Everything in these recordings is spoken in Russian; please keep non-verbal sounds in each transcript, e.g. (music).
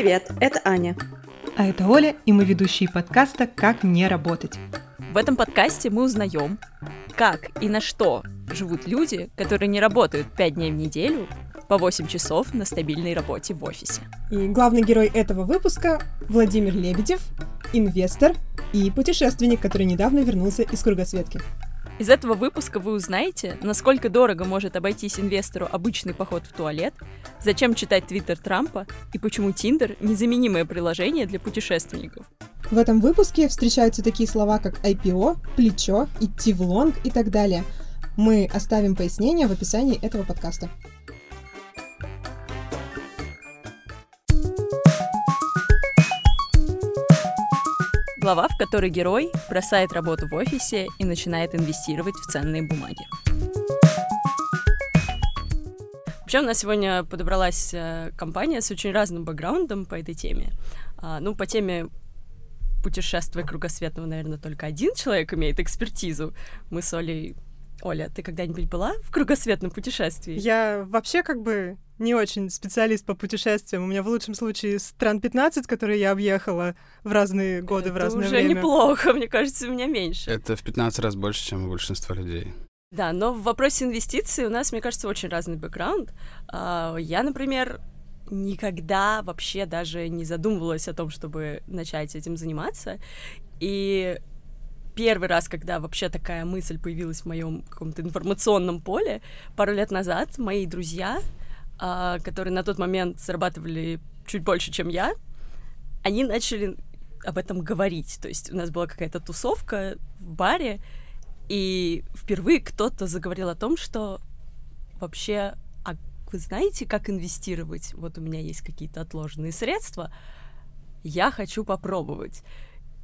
привет, это Аня. А это Оля, и мы ведущие подкаста «Как не работать». В этом подкасте мы узнаем, как и на что живут люди, которые не работают 5 дней в неделю по 8 часов на стабильной работе в офисе. И главный герой этого выпуска — Владимир Лебедев, инвестор и путешественник, который недавно вернулся из кругосветки. Из этого выпуска вы узнаете, насколько дорого может обойтись инвестору обычный поход в туалет, зачем читать твиттер Трампа и почему Тиндер — незаменимое приложение для путешественников. В этом выпуске встречаются такие слова, как IPO, плечо, идти в лонг и так далее. Мы оставим пояснение в описании этого подкаста. Глава, в которой герой бросает работу в офисе и начинает инвестировать в ценные бумаги. Вообще у нас сегодня подобралась э, компания с очень разным бэкграундом по этой теме. А, ну, по теме путешествия кругосветного, наверное, только один человек имеет экспертизу. Мы с Олей Оля, ты когда-нибудь была в кругосветном путешествии? Я вообще как бы не очень специалист по путешествиям. У меня в лучшем случае стран 15, которые я объехала в разные годы, Это в разное уже время. неплохо, мне кажется, у меня меньше. Это в 15 раз больше, чем у большинства людей. Да, но в вопросе инвестиций у нас, мне кажется, очень разный бэкграунд. А, Я, например, никогда вообще даже не задумывалась о том, чтобы начать этим заниматься. И первый раз, когда вообще такая мысль появилась в моем каком-то информационном поле, пару лет назад мои друзья, а, которые на тот момент зарабатывали чуть больше, чем я, они начали об этом говорить. То есть у нас была какая-то тусовка в баре, и впервые кто-то заговорил о том, что вообще, а вы знаете, как инвестировать? Вот у меня есть какие-то отложенные средства, я хочу попробовать.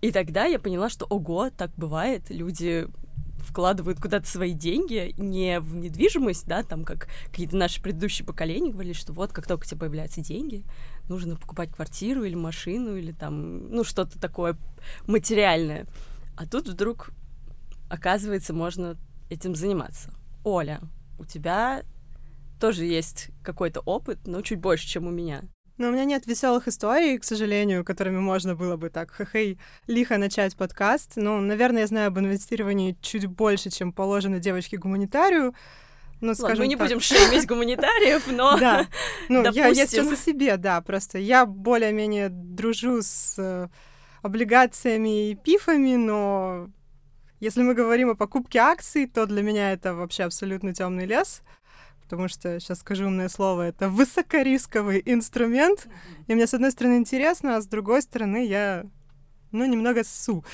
И тогда я поняла, что ого, так бывает, люди вкладывают куда-то свои деньги не в недвижимость, да, там как какие-то наши предыдущие поколения говорили, что вот как только у тебя появляются деньги, нужно покупать квартиру или машину или там, ну, что-то такое материальное. А тут вдруг, оказывается, можно этим заниматься. Оля, у тебя тоже есть какой-то опыт, но чуть больше, чем у меня. Но у меня нет веселых историй, к сожалению, которыми можно было бы так хе лихо начать подкаст. Ну, наверное, я знаю об инвестировании чуть больше, чем положено девочке-гуманитарию. Ну, Ладно, скажем мы не так. будем шеймить (laughs) гуманитариев, но... Да, ну, я, (laughs) я сейчас о себе, да, просто я более-менее дружу с э, облигациями и пифами, но если мы говорим о покупке акций, то для меня это вообще абсолютно темный лес, потому что, сейчас скажу умное слово, это высокорисковый инструмент, и мне, с одной стороны, интересно, а с другой стороны, я, ну, немного ссу,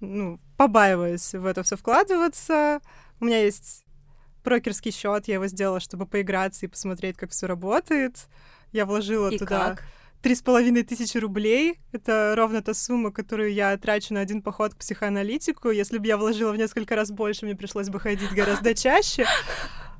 ну, побаиваюсь в это все вкладываться. У меня есть брокерский счет, я его сделала, чтобы поиграться и посмотреть, как все работает. Я вложила И туда три с половиной тысячи рублей. Это ровно та сумма, которую я трачу на один поход к психоаналитику. Если бы я вложила в несколько раз больше, мне пришлось бы ходить гораздо чаще.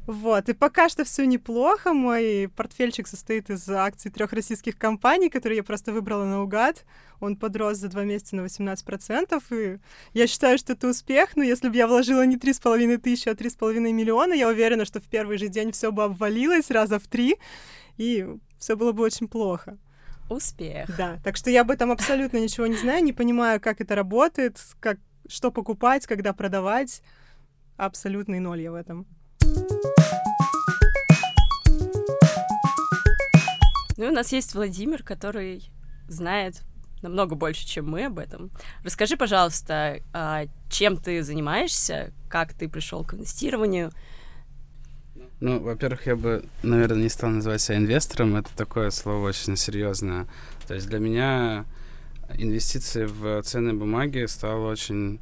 Вот, и пока что все неплохо. Мой портфельчик состоит из акций трех российских компаний, которые я просто выбрала наугад. Он подрос за два месяца на 18%, и я считаю, что это успех, но если бы я вложила не три с половиной тысячи, а три с половиной миллиона, я уверена, что в первый же день все бы обвалилось раза в три, и все было бы очень плохо. Успех. Да, так что я об этом абсолютно ничего не знаю, не понимаю, как это работает, как, что покупать, когда продавать. Абсолютный ноль я в этом. Ну и у нас есть Владимир, который знает намного больше, чем мы об этом. Расскажи, пожалуйста, а, чем ты занимаешься, как ты пришел к инвестированию. Ну, во-первых, я бы, наверное, не стал называть себя инвестором. Это такое слово очень серьезное. То есть для меня инвестиции в ценные бумаги стало очень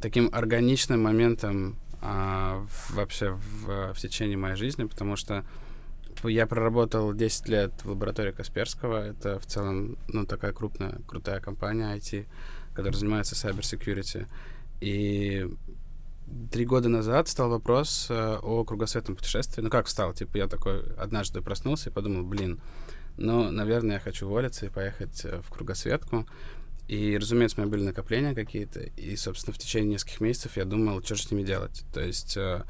таким органичным моментом а, вообще в, в течение моей жизни, потому что я проработал 10 лет в лаборатории Касперского. Это в целом, ну, такая крупная, крутая компания IT, которая занимается cyber security. И три года назад стал вопрос э, о кругосветном путешествии. Ну, как встал? Типа, я такой однажды проснулся и подумал, блин, ну, наверное, я хочу уволиться и поехать э, в кругосветку. И, разумеется, у меня были накопления какие-то. И, собственно, в течение нескольких месяцев я думал, что же с ними делать. То есть, э,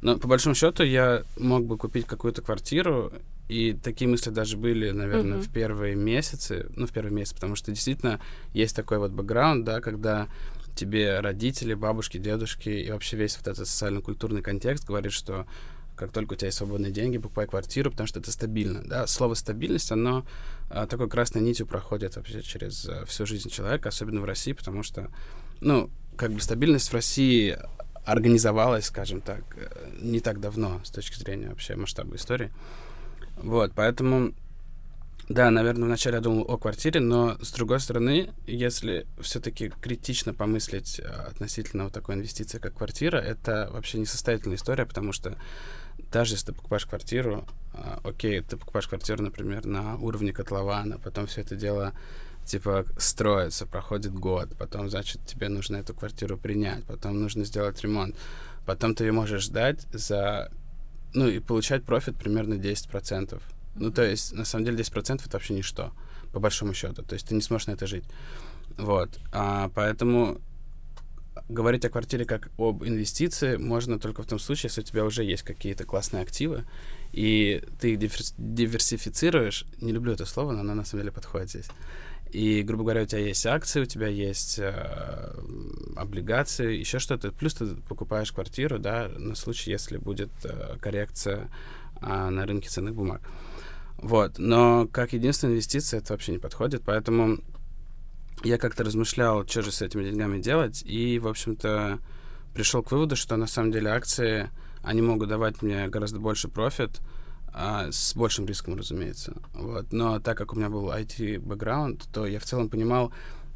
ну, по большому счету, я мог бы купить какую-то квартиру и такие мысли даже были, наверное, Мгм. в первые месяцы, ну, в первый месяц, потому что действительно есть такой вот бэкграунд, да, когда тебе родители, бабушки, дедушки и вообще весь вот этот социально-культурный контекст говорит, что как только у тебя есть свободные деньги, покупай квартиру, потому что это стабильно, да. Слово «стабильность», оно а, такой красной нитью проходит вообще через а, всю жизнь человека, особенно в России, потому что, ну, как бы стабильность в России организовалась, скажем так, э, не так давно с точки зрения вообще масштаба истории. Вот, поэтому, да, наверное, вначале я думал о квартире, но с другой стороны, если все-таки критично помыслить э, относительно вот такой инвестиции, как квартира, это вообще несостоятельная история, потому что даже если ты покупаешь квартиру, а, окей, ты покупаешь квартиру, например, на уровне котлована, потом все это дело типа строится, проходит год, потом, значит, тебе нужно эту квартиру принять, потом нужно сделать ремонт, потом ты ее можешь сдать за, ну, и получать профит примерно 10%. Ну, то есть, на самом деле, 10% это вообще ничто, по большому счету. То есть ты не сможешь на это жить. Вот. А, поэтому говорить о квартире как об инвестиции можно только в том случае, если у тебя уже есть какие-то классные активы, и ты их диверс- диверсифицируешь. Не люблю это слово, но оно на самом деле подходит здесь. И, грубо говоря, у тебя есть акции, у тебя есть э, облигации, еще что-то. Плюс ты покупаешь квартиру, да, на случай, если будет э, коррекция э, на рынке ценных бумаг. Вот. Но как единственная инвестиция это вообще не подходит, поэтому я как-то размышлял, что же с этими деньгами делать, и, в общем-то, пришел к выводу, что на самом деле акции, они могут давать мне гораздо больше профит, а, с большим риском, разумеется. Вот. Но так как у меня был IT-бэкграунд, то я в целом понимал,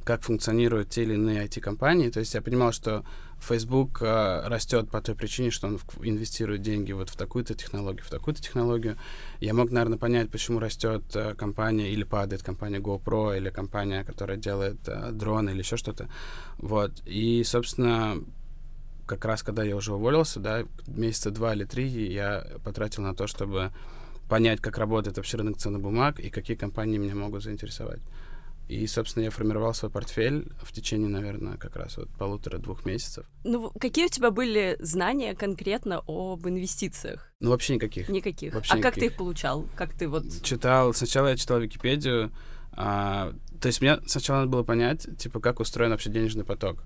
как функционируют те или иные IT-компании. То есть я понимал, что Facebook а, растет по той причине, что он в- инвестирует деньги вот в такую-то технологию, в такую-то технологию. Я мог, наверное, понять, почему растет а, компания или падает компания GoPro, или компания, которая делает а, дроны или еще что-то. Вот. И, собственно, как раз когда я уже уволился, да, месяца два или три я потратил на то, чтобы понять, как работает вообще рынок ценных бумаг и какие компании меня могут заинтересовать. И, собственно, я формировал свой портфель в течение, наверное, как раз вот полутора-двух месяцев. Ну, какие у тебя были знания конкретно об инвестициях? Ну, вообще никаких. Никаких. Вообще а как ты никаких. их получал? Как ты вот... Читал, сначала я читал Википедию, а, то есть мне сначала надо было понять, типа, как устроен вообще денежный поток,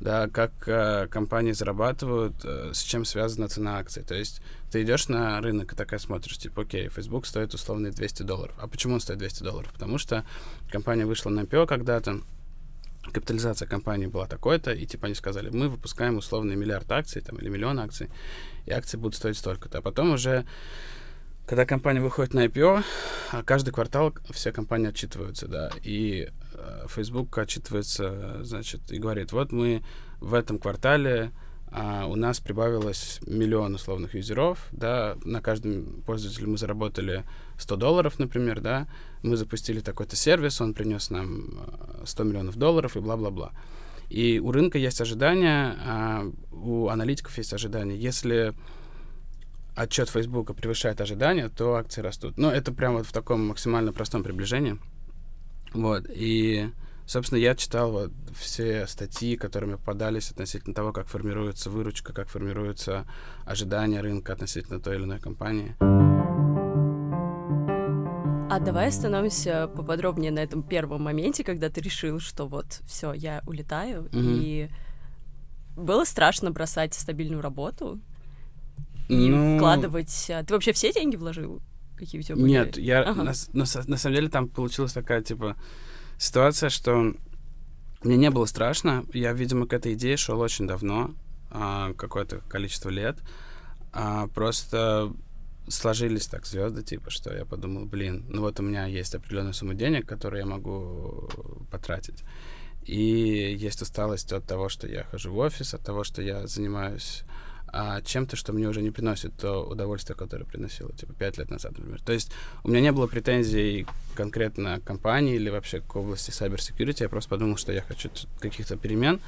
да, как а, компании зарабатывают, а, с чем связана цена акций. То есть ты идешь на рынок и такая смотришь, типа, окей, Facebook стоит условно 200 долларов. А почему он стоит 200 долларов? Потому что компания вышла на IPO когда-то, капитализация компании была такой-то, и типа они сказали, мы выпускаем условный миллиард акций там, или миллион акций, и акции будут стоить столько-то. А потом уже когда компания выходит на IPO, а каждый квартал все компании отчитываются, да, и э, Facebook отчитывается, значит, и говорит, вот мы в этом квартале а, у нас прибавилось миллион условных юзеров, да, на каждом пользователе мы заработали 100 долларов, например, да, мы запустили такой-то сервис, он принес нам э, 100 миллионов долларов и бла-бла-бла. И у рынка есть ожидания, а у аналитиков есть ожидания. Если отчет Фейсбука превышает ожидания, то акции растут. Ну, это прямо вот в таком максимально простом приближении. Вот. И, собственно, я читал вот все статьи, которые мне попадались относительно того, как формируется выручка, как формируются ожидания рынка относительно той или иной компании. А давай остановимся поподробнее на этом первом моменте, когда ты решил, что вот все, я улетаю, Мгм. и было страшно бросать стабильную работу и Ну, вкладывать. а, Ты вообще все деньги вложил? Какие у тебя были? Нет, я Ага. на, на на самом деле там получилась такая типа ситуация, что мне не было страшно. Я, видимо, к этой идее шел очень давно, а, какое-то количество лет. А, просто сложились так звезды, типа, что я подумал, блин, ну вот у меня есть определенная сумма денег, которую я могу потратить. И есть усталость от того, что я хожу в офис, от того, что я занимаюсь а, чем-то, что мне уже не приносит то удовольствие, которое приносило, типа, пять лет назад, например. То есть у меня не было претензий конкретно к компании или вообще к области cyber security, я просто подумал, что я хочу каких-то перемен,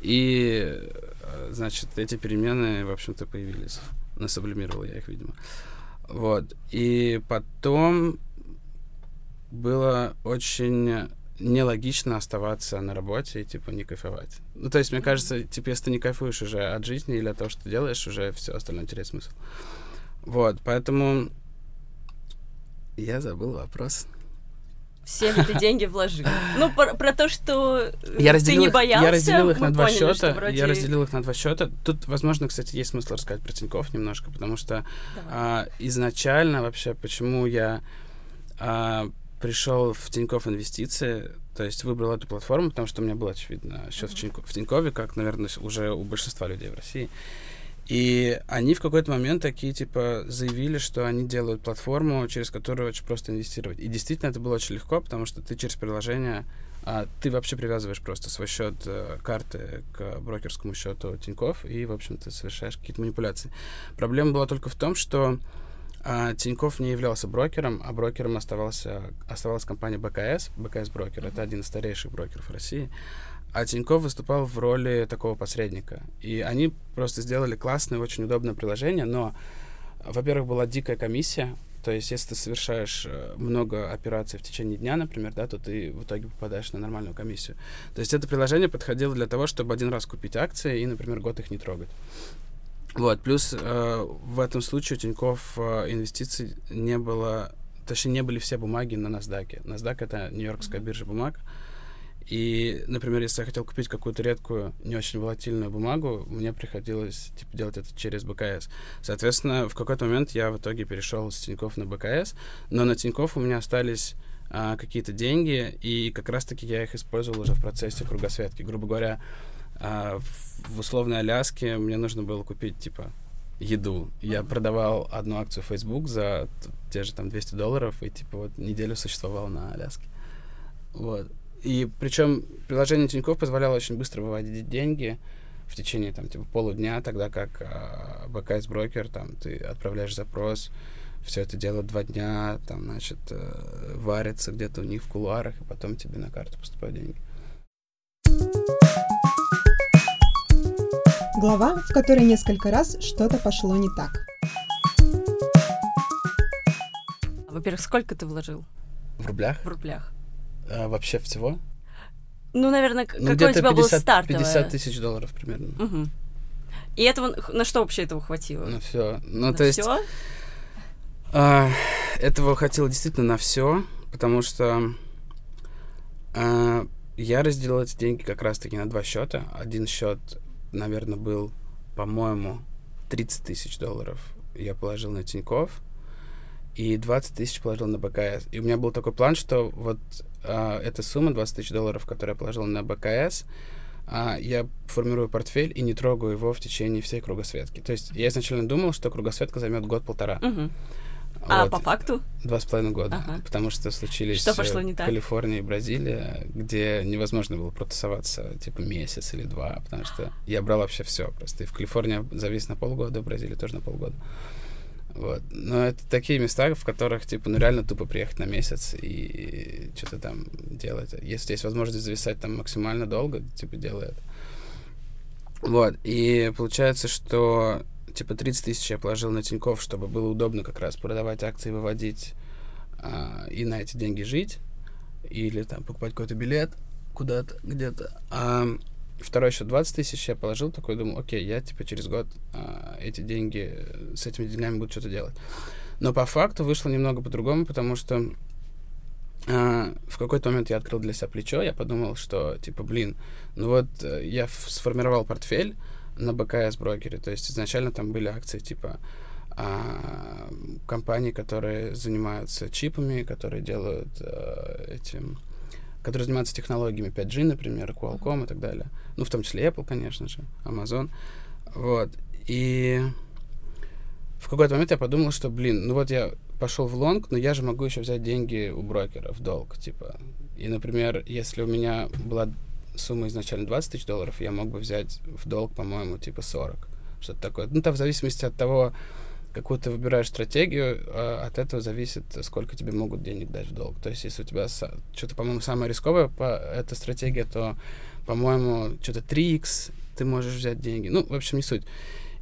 и, э, значит, эти перемены, в общем-то, появились. Насублимировал я их, видимо. Вот. И потом было очень нелогично оставаться на работе и, типа, не кайфовать. Ну, то есть, мне кажется, типа, если ты не кайфуешь уже от жизни или от того, что ты делаешь, уже все остальное теряет смысл. Вот, поэтому Я забыл вопрос. Все ли ты деньги вложил? Ну, про, про то, что э, Я ты не их, боялся, я разделил их на два поняли, счета. вроде- Я разделил их на два счета. Тут, возможно, кстати, есть смысл рассказать про Тинькофф немножко, потому что Давай. а, изначально вообще, почему я а, пришел в Тинькофф Инвестиции, то есть выбрал эту платформу, потому что у меня был, очевидно, счет в, Тинько- в Тинькове, как, наверное, уже у большинства людей в России. И они в какой-то момент такие, типа, заявили, что они делают платформу, через которую очень просто инвестировать. И действительно это было очень легко, потому что ты через приложение, а, ты вообще привязываешь просто свой счет э, карты к брокерскому счету Тинькофф и, в общем-то, совершаешь какие-то манипуляции. Проблема была только в том, что а, Тинькофф не являлся брокером, а брокером оставался, оставалась компания БКС, БКС Брокер, это один из старейших брокеров России. А Тинькофф выступал в роли такого посредника. И они просто сделали классное, очень удобное приложение, но, во-первых, была дикая комиссия, то есть, если ты совершаешь э, много операций в течение дня, например, да, то ты в итоге попадаешь на нормальную комиссию. То есть это приложение подходило для того, чтобы один раз купить акции и, например, год их не трогать. Вот, плюс э, в этом случае у Тинькофф э, инвестиций не было, точнее, не были все бумаги на NASDAQ. NASDAQ — это Нью-Йоркская биржа бумаг. И, например, если я хотел купить какую-то редкую, не очень волатильную бумагу, мне приходилось типа, делать это через БКС. Соответственно, в какой-то момент я в итоге перешел с Тинькофф на БКС, но на Тинькофф у меня остались а, какие-то деньги, и как раз-таки я их использовал уже в процессе кругосветки. Грубо говоря, а, в, условной Аляске мне нужно было купить, типа, еду. Я продавал одну акцию Facebook за те же там 200 долларов, и, типа, вот неделю существовал на Аляске. Вот. И причем приложение Тинькофф позволяло очень быстро выводить деньги в течение там типа полудня, тогда как а, БКС брокер, там ты отправляешь запрос, все это дело два дня, там, значит, э, варится где-то у них в кулуарах, и потом тебе на карту поступают деньги. Глава, в которой несколько раз что-то пошло не так. Во-первых, сколько ты вложил В рублях? в рублях? А, вообще всего? Ну, наверное, Ну, какой у где-то тебя был 50, стартовый? 50 тысяч долларов примерно. Мгм. И этого, на что вообще этого хватило? На все. Ну, На то есть... всё? А, этого хватило действительно на все, потому что а, я разделил эти деньги как раз-таки на два счета. Один счет, наверное, был, по-моему, 30 тысяч долларов я положил на Тинькофф, и 20 тысяч положил на БКС. И у меня был такой план, что вот а, эта сумма, 20 тысяч долларов, которую я положил на БКС, а, я формирую портфель и не трогаю его в течение всей кругосветки. То есть я изначально думал, что кругосветка займет год-полтора. Мгм. А Вот. по факту? Два с половиной года. Ага. Потому что случились Что пошло не так? Калифорния и Бразилия, где невозможно было протусоваться типа месяц или два, потому что я брал вообще все. Просто и в Калифорнии завис на полгода, в Бразилии тоже на полгода. Вот. Но это такие места, в которых, типа, ну реально тупо приехать на месяц и что-то там делать. Если есть возможность зависать там максимально долго, типа, делай это. Вот. И получается, что типа 30 тысяч я положил на Тинькофф, чтобы было удобно как раз продавать акции, выводить а, и на эти деньги жить. Или там покупать какой-то билет куда-то, где-то. А второй счет 20 тысяч я положил, такой думал, окей, я типа через год а, эти деньги, с этими деньгами буду что-то делать. Но по факту вышло немного по-другому, потому что а, в какой-то момент я открыл для себя плечо, я подумал, что, типа, блин, ну вот э, я сформировал портфель на БКС брокере, то есть изначально там были акции, типа, а, компаний, которые занимаются чипами, которые делают э, этим, которые занимаются технологиями 5G, например, Qualcomm и так далее. Ну, в том числе Apple, конечно же, Amazon. Вот. И в какой-то момент я подумал, что, блин, ну вот я пошел в лонг, но я же могу еще взять деньги у брокера в долг, типа. И, например, если у меня была сумма изначально 20 тысяч долларов, я мог бы взять в долг, по-моему, типа 40. Что-то такое. Ну, там в зависимости от того, какую ты выбираешь стратегию, а, от этого зависит, сколько тебе могут денег дать в долг. То есть, если у тебя что-то, по-моему, самое рисковое по эта стратегия, то, по-моему, что-то 3x ты можешь взять деньги. Ну, в общем, не суть.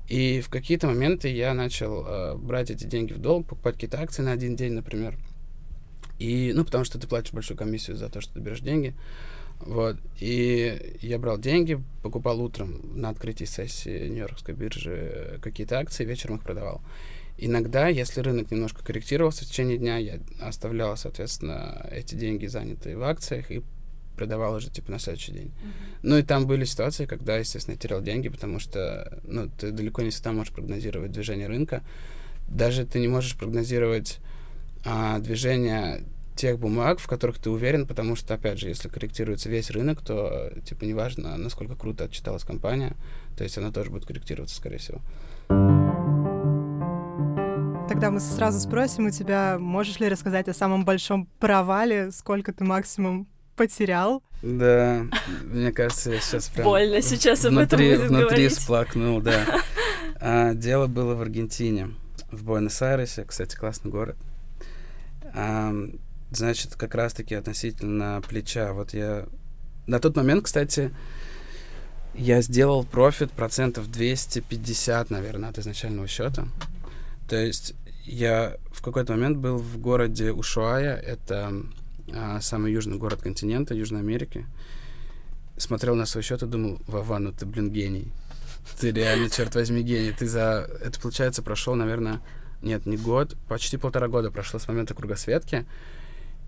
И в какие-то моменты я начал э, брать эти деньги в долг, покупать какие-то акции на один день, например. И, ну, потому что ты платишь большую комиссию за то, что ты берешь деньги. Вот. И я брал деньги, покупал утром на открытии сессии Нью-Йоркской биржи какие-то акции, вечером их продавал. Иногда, если рынок немножко корректировался в течение дня, я оставлял, соответственно, эти деньги занятые в акциях и продавал уже типа на следующий день. Mm-hmm. Ну и там были ситуации, когда, естественно, я терял деньги, потому что ну, ты далеко не всегда можешь прогнозировать движение рынка. Даже ты не можешь прогнозировать а, движение тех бумаг, в которых ты уверен, потому что, опять же, если корректируется весь рынок, то, типа, неважно, насколько круто отчиталась компания, то есть она тоже будет корректироваться, скорее всего. Тогда мы сразу спросим у тебя, можешь ли рассказать о самом большом провале, сколько ты максимум потерял? Да, мне кажется, я сейчас прям... Больно сейчас об внутри, этом будет Внутри говорить. всплакнул, да. (laughs) А, дело было в Аргентине, в Буэнос-Айресе, кстати, классный город. Значит, как раз-таки относительно плеча, вот я... На тот момент, кстати, я сделал профит процентов 250, наверное, от изначального счета. То есть я в какой-то момент был в городе Ушуая, это а, самый южный город континента, Южной Америки. Смотрел на свой счет и думал, Вова, ну ты, блин, гений. Ты реально, черт возьми, гений. Ты за... Это, получается, прошел, наверное, нет, не год, почти полтора года прошло с момента кругосветки.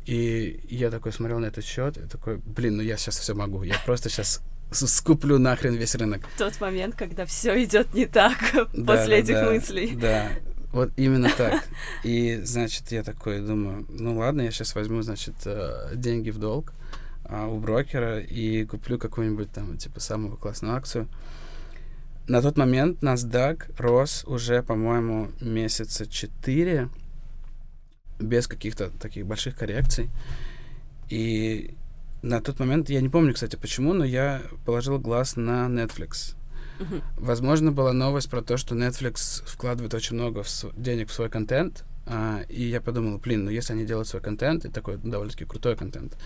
И я такой смотрел на этот счет и такой, блин, ну я сейчас все могу. Я просто сейчас скуплю нахрен весь рынок. Тот момент, когда все идет не так (laughs) Да, после да, этих да, мыслей. Да, вот именно так. (laughs) И, значит, я такой думаю, ну ладно, я сейчас возьму, значит, э, деньги в долг а, у брокера и куплю какую-нибудь там, типа, самую классную акцию. На тот момент NASDAQ рос уже, по-моему, месяца 4 без каких-то таких больших коррекций. И на тот момент, я не помню, кстати, почему, но я положил глаз на Netflix. Возможно, была новость про то, что Netflix вкладывает очень много в св- денег в свой контент, а, и я подумал, блин, ну если они делают свой контент, и такой довольно-таки крутой контент,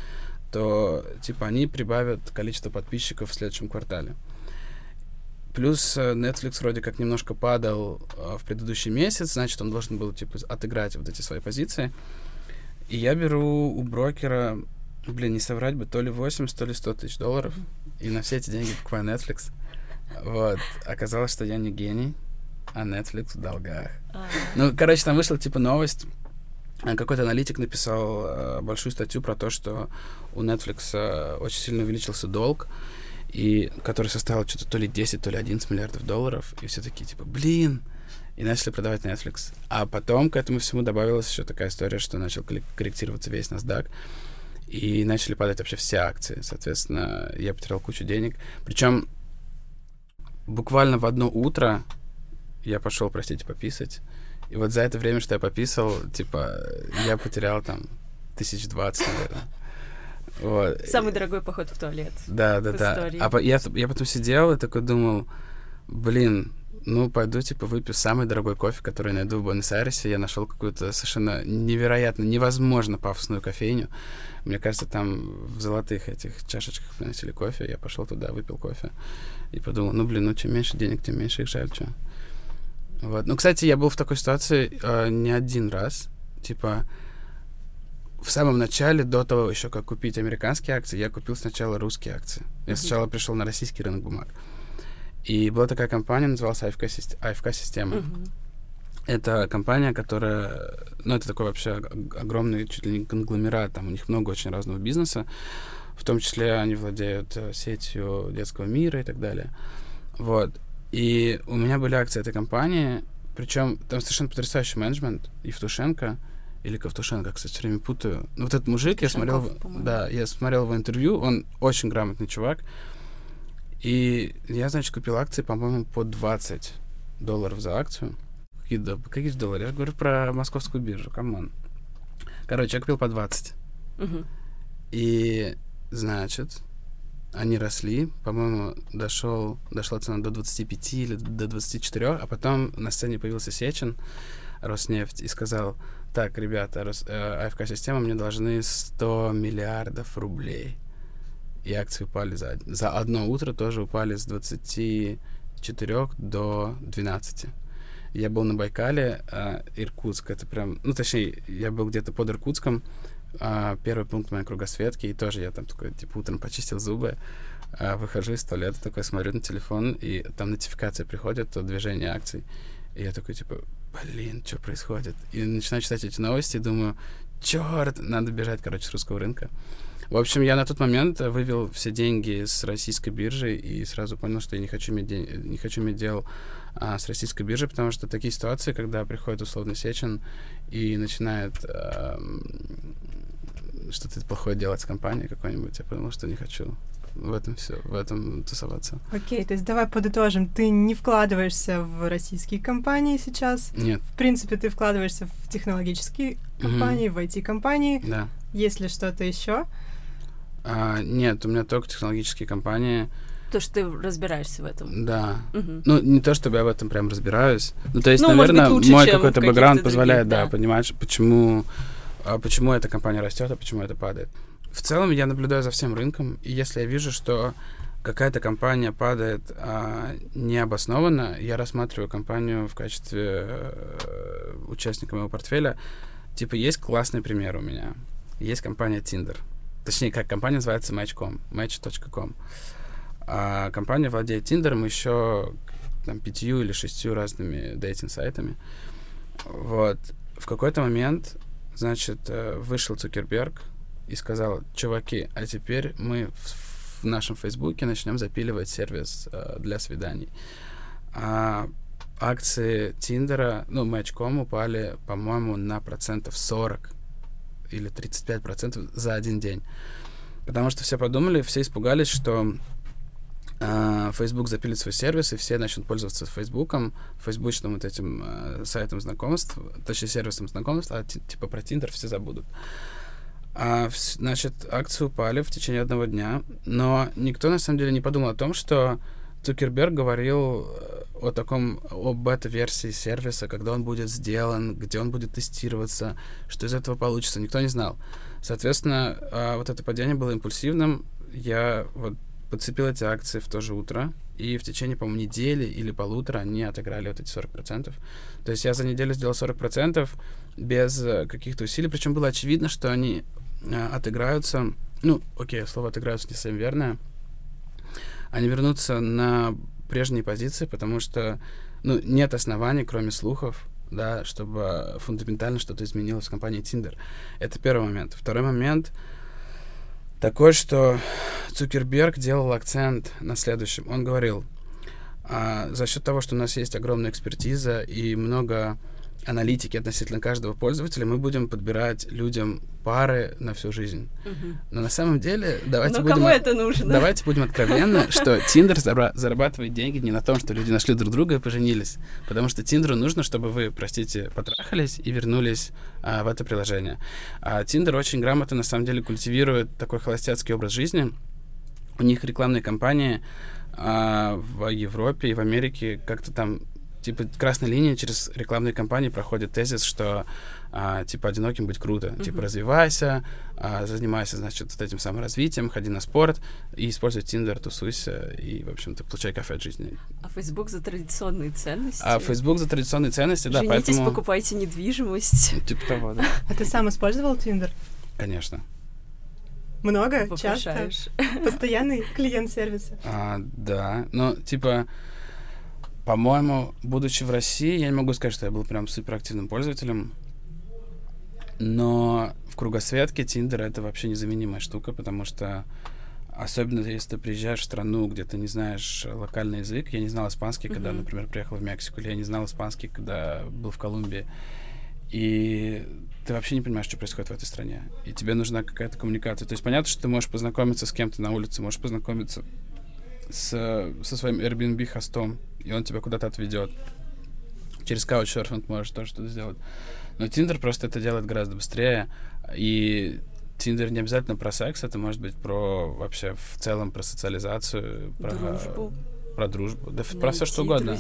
то, типа, они прибавят количество подписчиков в следующем квартале. Плюс э, Netflix вроде как немножко падал э, в предыдущий месяц, значит, он должен был, типа, отыграть вот эти свои позиции. И я беру у брокера, блин, не соврать бы, то ли 80, то ли 100 тысяч долларов, и на все эти деньги покупаю Netflix. Вот. Оказалось, что я не гений, а Netflix в долгах. А, Ну, короче, там вышла, типа, новость. А, Какой-то аналитик написал э, большую статью про то, что у Netflix э, очень сильно увеличился долг, и который составил что-то то ли 10, то ли 11 миллиардов долларов. И все такие, типа, блин, и начали продавать Netflix. А потом к этому всему добавилась еще такая история, что начал корректироваться весь NASDAQ, и начали падать вообще все акции. Соответственно, я потерял кучу денег. Причем буквально в одно утро я пошел, простите, пописать. И вот за это время, что я пописал, типа, я потерял там тысяч двадцать, наверное. Вот. Самый дорогой поход в туалет. Да, да, да. истории. А по- я, я потом сидел и такой думал, блин, ну, пойду, типа, выпью самый дорогой кофе, который найду в Буэнос-Айресе. Я нашел какую-то совершенно невероятно, невозможно пафосную кофейню. Мне кажется, там в золотых этих чашечках приносили кофе. Я пошел туда, выпил кофе и подумал, ну, блин, ну, чем меньше денег, тем меньше их жаль, что. Вот. Ну, кстати, я был в такой ситуации э, не один раз. Типа, в самом начале, до того еще, как купить американские акции, я купил сначала русские акции. Я Мгм. сначала пришел на российский рынок бумаг. И была такая компания, называлась AFK Система. Мгм. Это компания, которая, ну, это такой вообще ог- огромный, чуть ли не конгломерат, там у них много очень разного бизнеса, в том числе они владеют э, сетью детского мира и так далее. Вот. И у меня были акции этой компании, причем там совершенно потрясающий менеджмент, Евтушенко, или Ковтушенко, кстати, все время путаю. Ну, вот этот мужик, я смотрел, по-моему. да, я смотрел его интервью, он очень грамотный чувак, и я, значит, купил акции, по-моему, по 20 долларов за акцию. Какие, до- какие же доллары? Я же говорю про московскую биржу, come on. Короче, я купил по 20. Мгм. И, значит, они росли, по-моему, дошел, дошла цена до 25 или до 24, а потом на сцене появился Сечин, Роснефть, и сказал, так, ребята, Рос, э, АФК-система мне должны 100 миллиардов рублей. И акции упали за, за одно утро, тоже упали с 24 до 12. Я был на Байкале, а, Иркутск, это прям, ну, точнее, я был где-то под Иркутском, а, первый пункт моей кругосветки, и тоже я там такой, типа, утром почистил зубы, а, выхожу из туалета, такой смотрю на телефон, и там нотификация приходит о движении акций, и я такой, типа, блин, что происходит? И начинаю читать эти новости и думаю, черт, надо бежать, короче, с русского рынка. В общем, я на тот момент вывел все деньги с российской биржи и сразу понял, что я не хочу иметь, день, не хочу иметь дел а, с российской биржей, потому что такие ситуации, когда приходит условно Сечин и начинает а, что-то плохое делать с компанией какой-нибудь, я понял, что не хочу в этом все, в этом тусоваться. Окей, okay, то есть давай подытожим. Ты не вкладываешься в российские компании сейчас. Нет. В принципе, ты вкладываешься в технологические компании, mm-hmm. в IT-компании. Да. Есть ли что-то еще? А, нет, у меня только технологические компании. То, что ты разбираешься в этом. Да. Угу. Ну, не то, чтобы я в этом прям разбираюсь. Ну, то есть, ну, наверное, быть, лучше, мой какой-то бэкграунд позволяет, других, да. да, понимать, почему, а, почему эта компания растет, а почему это падает. В целом, я наблюдаю за всем рынком, и если я вижу, что какая-то компания падает а, необоснованно, я рассматриваю компанию в качестве э, участника моего портфеля. Типа, есть классный пример у меня. Есть компания Tinder. Точнее, как компания называется Match.com, match.com. А компания владеет Тиндером еще там, пятью или шестью разными дейтинг-сайтами. Вот. В какой-то момент, значит, э, вышел Цукерберг и сказал, чуваки, а теперь мы в, в нашем Фейсбуке начнем запиливать сервис э, для свиданий. А акции Тиндера, ну, Match.com упали, по-моему, на процентов 40 или 35 процентов за один день. Потому что все подумали, все испугались, что э, Facebook запилит свой сервис, и все начнут пользоваться Фейсбуком, фейсбучным вот этим э, сайтом знакомств, точнее, сервисом знакомств, а типа про Тиндер все забудут. А, значит, акции упали в течение одного дня, но никто на самом деле не подумал о том, что Цукерберг говорил э, о таком, о бета-версии сервиса, когда он будет сделан, где он будет тестироваться, что из этого получится, никто не знал. Соответственно, а, вот это падение было импульсивным. Я вот подцепил эти акции в то же утро, и в течение, по-моему, недели или полутора они отыграли вот эти 40%. То есть я за неделю сделал 40% без э, каких-то усилий, причем было очевидно, что они отыграются, ну, окей, слово отыграются не совсем верное, они вернутся на прежние позиции, потому что ну, нет оснований, кроме слухов, да, чтобы фундаментально что-то изменилось в компании Tinder. Это первый момент. Второй момент такой, что Цукерберг делал акцент на следующем. Он говорил, а, за счет того, что у нас есть огромная экспертиза и много аналитики относительно каждого пользователя, мы будем подбирать людям пары на всю жизнь. Угу. Но на самом деле, давайте Но будем... кому это нужно? Давайте будем откровенны, (laughs) что Тиндер зарабатывает деньги не на том, что люди нашли друг друга и поженились. Потому что Тиндеру нужно, чтобы вы, простите, потрахались и вернулись а, в это приложение. А Тиндер очень грамотно, на самом деле, культивирует такой холостяцкий образ жизни. У них рекламные кампании а, в Европе и в Америке как-то там типа красная линия через рекламные кампании проходит тезис, что а, типа одиноким быть круто, uh-huh. типа развивайся, а, занимайся, значит, вот этим саморазвитием, ходи на спорт и используй Тиндер, тусуйся и, в общем-то, получай кафе от жизни. А Facebook за традиционные ценности? А Facebook за традиционные ценности, да, Женитесь, поэтому... покупайте недвижимость. Типа того, да. А ты сам использовал Тиндер? Конечно. Много? Часто? Постоянный клиент сервиса? А, да, ну, типа, по-моему, будучи в России, я не могу сказать, что я был прям суперактивным пользователем, но в кругосветке Тиндер это вообще незаменимая штука, потому что особенно если ты приезжаешь в страну, где ты не знаешь локальный язык. Я не знал испанский, mm-hmm. когда, например, приехал в Мексику, или я не знал испанский, когда был в Колумбии. И ты вообще не понимаешь, что происходит в этой стране. И тебе нужна какая-то коммуникация. То есть понятно, что ты можешь познакомиться с кем-то на улице, можешь познакомиться с, со своим Airbnb хостом, и он тебя куда-то отведет. Через Couchsurfing можешь тоже что-то сделать. Но Tinder просто это делает гораздо быстрее. И Tinder не обязательно про секс, это может быть про вообще в целом про социализацию, про дружбу. Про дружбу, да найти про все что угодно.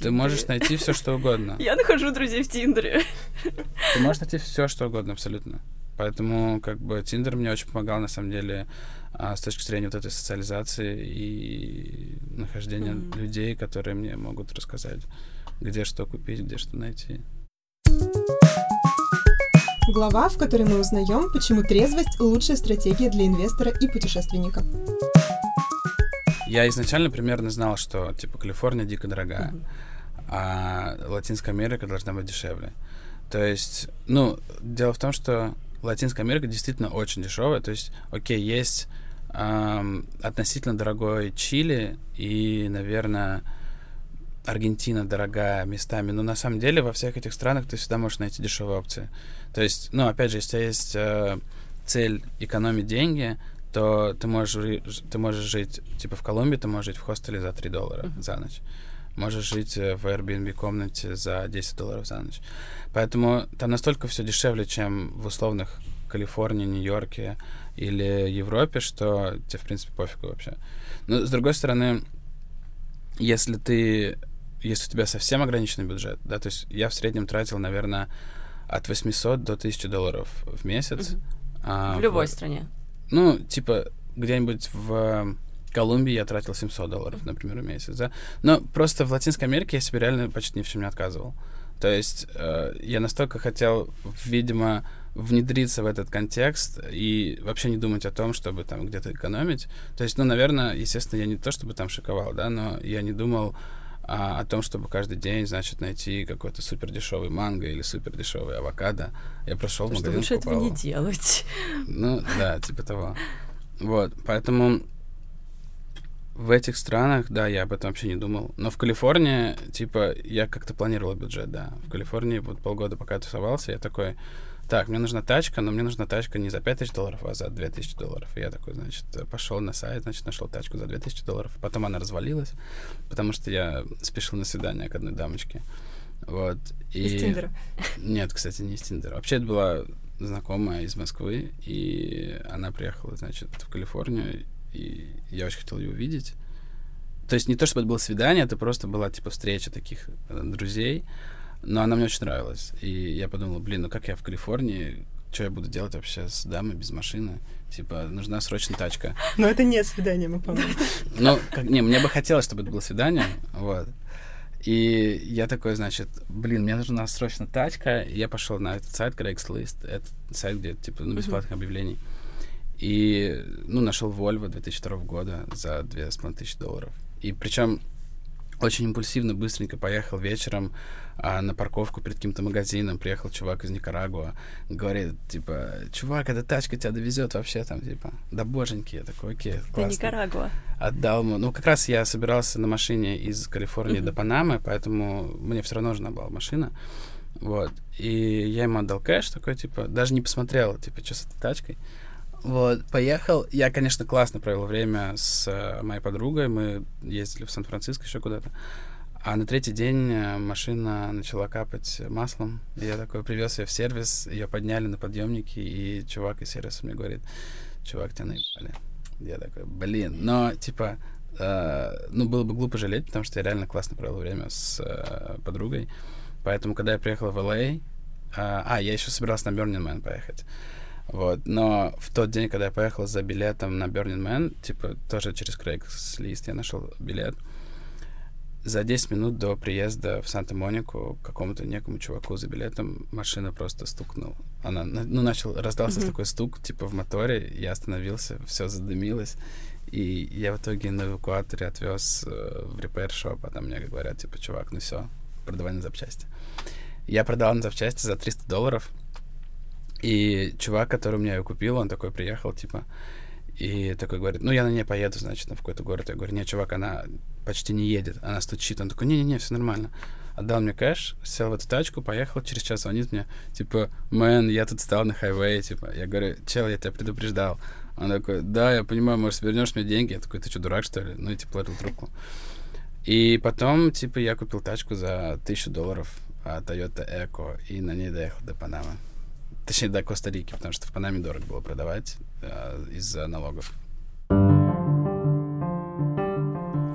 Ты можешь найти все что угодно. (laughs) Я нахожу друзей в Тиндере. Ты можешь найти все что угодно абсолютно. Поэтому как бы Тиндер мне очень помогал на самом деле а, с точки зрения вот этой социализации и нахождения mm-hmm. людей, которые мне могут рассказать, где что купить, где что найти. Глава, в которой мы узнаем, почему трезвость лучшая стратегия для инвестора и путешественника. Я изначально примерно знал, что типа Калифорния дико дорогая. Mm-hmm. а Латинская Америка должна быть дешевле. То есть, ну, дело в том, что Латинская Америка действительно очень дешевая. То есть, окей, есть эм, относительно дорогой Чили и, наверное, Аргентина дорогая местами, но на самом деле во всех этих странах ты всегда можешь найти дешевые опции. То есть, ну, опять же, если у тебя есть э, цель экономить деньги, то ты можешь, ты можешь жить, типа в Колумбии, ты можешь жить в хостеле за 3 доллара mm-hmm. за ночь. Можешь жить э, в Airbnb комнате за 10 долларов за ночь. Поэтому там настолько все дешевле, чем в условных Калифорнии, Нью-Йорке или Европе, что тебе, в принципе, пофигу вообще. Но, с другой стороны, если ты если у тебя совсем ограниченный бюджет, да, то есть я в среднем тратил, наверное, от 800 до 1000 долларов в месяц. Угу. А, в любой в, стране. Ну, типа, где-нибудь в Колумбии я тратил 700 долларов, например, в месяц, да. Но просто в Латинской Америке я себе реально почти ни в чем не отказывал. То есть э, я настолько хотел, видимо, внедриться в этот контекст и вообще не думать о том, чтобы там где-то экономить. То есть, ну, наверное, естественно, я не то чтобы там шиковал, да, но я не думал а, о том, чтобы каждый день, значит, найти какой-то супер дешевый манго или супер дешевый авокадо. Я прошел в магазин, лучше этого не делать. Ну, да, типа того. Вот, поэтому в этих странах, да, я об этом вообще не думал. Но в Калифорнии, типа, я как-то планировал бюджет, да. В Калифорнии вот полгода пока я тусовался, я такой, так, мне нужна тачка, но мне нужна тачка не за 5000 долларов, а за 2000 долларов. И я такой, значит, пошел на сайт, значит, нашел тачку за 2000 долларов. Потом она развалилась, потому что я спешил на свидание к одной дамочке. Вот. И... Из Тиндера? Нет, кстати, не из Тиндера. Вообще, это была знакомая из Москвы, и она приехала, значит, в Калифорнию, и я очень хотел ее увидеть. То есть не то, чтобы это было свидание, это просто была, типа, встреча таких э, друзей. Но она мне очень нравилась. И я подумал, блин, ну как я в Калифорнии, что я буду делать вообще с дамой без машины? Типа, нужна срочно тачка. (laughs) Но это не свидание, мы помним. (laughs) Ну, как, не, мне бы хотелось, чтобы это было свидание, вот. И я такой, значит, блин, мне нужна срочно тачка. И я пошел на этот сайт Craigslist. Это сайт, где, типа, ну, бесплатных uh-huh. объявлений. И, ну, нашел Volvo 2002 года за 2500 долларов. И причем очень импульсивно, быстренько поехал вечером а, на парковку перед каким-то магазином. Приехал чувак из Никарагуа, говорит, типа, чувак, эта тачка тебя довезет вообще там, типа, да боженьки. Я такой, окей, классно. Это Никарагуа. Отдал ему. Ну, как раз я собирался на машине из Калифорнии mm-hmm. до Панамы, поэтому мне все равно нужна была машина. Вот. И я ему отдал кэш такой, типа, даже не посмотрел, типа, что с этой тачкой. Вот, поехал. Я, конечно, классно провел время с э, моей подругой. Мы ездили в Сан-Франциско еще куда-то. А на третий день э, машина начала капать маслом. Я такой привез ее в сервис, ее подняли на подъемники, и чувак из сервиса мне говорит, чувак, тебя наебали. Я такой, блин, но, типа, э, ну, было бы глупо жалеть, потому что я реально классно провел время с э, подругой. Поэтому, когда я приехал в LA, э, а, я еще собирался на Burning Man поехать. Вот. Но в тот день, когда я поехал за билетом на Burning Man, типа, тоже через Craigslist я нашел билет, за 10 минут до приезда в Санта-Монику какому-то некому чуваку за билетом машина просто стукнула. Она, ну, начал, раздался mm-hmm. такой стук, типа, в моторе, я остановился, все задымилось, и я в итоге на эвакуаторе отвез э, в репейр-шоп, а там мне говорят, типа, чувак, ну все, продавай на запчасти. Я продал на запчасти за 300 долларов, и чувак, который у меня ее купил, он такой приехал, типа, и такой говорит, ну, я на ней поеду, значит, на какой-то город. Я говорю, нет, чувак, она почти не едет, она стучит. Он такой, не-не-не, все нормально. Отдал мне кэш, сел в эту тачку, поехал, через час звонит мне, типа, мэн, я тут стал на хайвее, типа. Я говорю, чел, я тебя предупреждал. Он такой, да, я понимаю, может, вернешь мне деньги? Я такой, ты что, дурак, что ли? Ну, и, типа, положил трубку. И потом, типа, я купил тачку за тысячу долларов, Toyota Echo, и на ней доехал до Панамы. Точнее, до Коста-Рики, потому что в Панаме дорого было продавать э, из-за налогов.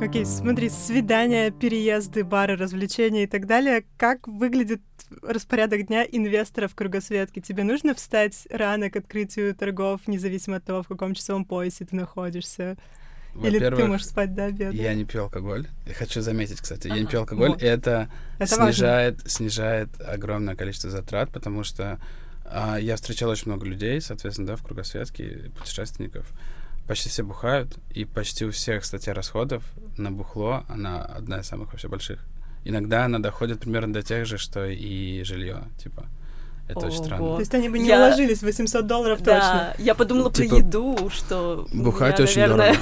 Окей, okay, смотри, свидания, переезды, бары, развлечения и так далее. Как выглядит распорядок дня инвестора в кругосветке? Тебе нужно встать рано к открытию торгов, независимо от того, в каком часовом поясе ты находишься? Или ты можешь спать до обеда? Я не пью алкоголь. Я хочу заметить, кстати, я не пью алкоголь, вот. и это, это снижает, снижает огромное количество затрат, потому что а, я встречал очень много людей, соответственно, да, в кругосветке, путешественников. Почти все бухают, и почти у всех статья расходов на бухло, она одна из самых вообще больших. иногда она доходит примерно до тех же, что и жилье, типа. Это Ого. очень странно. То есть они бы не я... уложились 800 долларов да, точно. Я подумала типа, про еду, что бухать меня, очень наверное,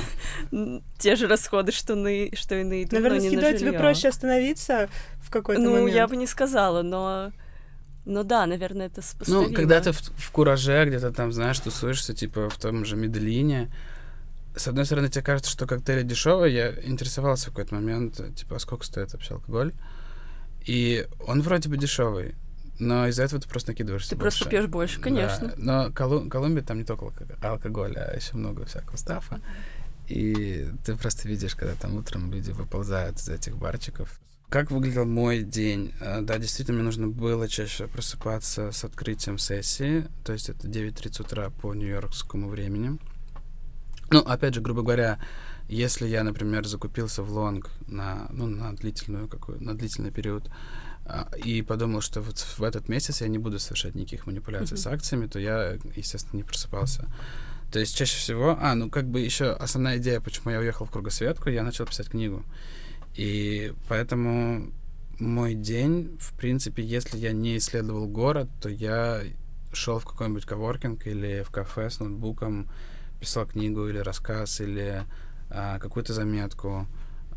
дорого. (laughs) те же расходы, что, на, что и на еду, Наверное, с едой тебе проще остановиться в какой-то ну, момент. Ну, я бы не сказала, но... Ну да, наверное, это сопоставимо. Ну, когда ты в, в кураже где-то там, знаешь, тусуешься, типа, в том же Меделине, с одной стороны, тебе кажется, что коктейли дешевые. Я интересовался в какой-то момент, типа, а сколько стоит вообще алкоголь. И он вроде бы дешевый, но из-за этого ты просто накидываешься Ты больше. просто пьешь больше, конечно. Да. Но Колу- Колумбия там не только алкоголь, а еще много всякого стафа. И ты просто видишь, когда там утром люди выползают из этих барчиков. Как выглядел мой день? А, да, действительно, мне нужно было чаще просыпаться с открытием сессии, то есть это 9.30 утра по нью-йоркскому времени. Ну, опять же, грубо говоря, если я, например, закупился в лонг на, ну, на длительную какую, на длительный период, а, и подумал, что вот в этот месяц я не буду совершать никаких манипуляций mm-hmm. с акциями, то я, естественно, не просыпался. То есть чаще всего, а, ну как бы еще основная идея, почему я уехал в кругосветку, я начал писать книгу. И поэтому мой день, в принципе, если я не исследовал город, то я шел в какой-нибудь коворкинг или в кафе с ноутбуком, писал книгу или рассказ или а, какую-то заметку.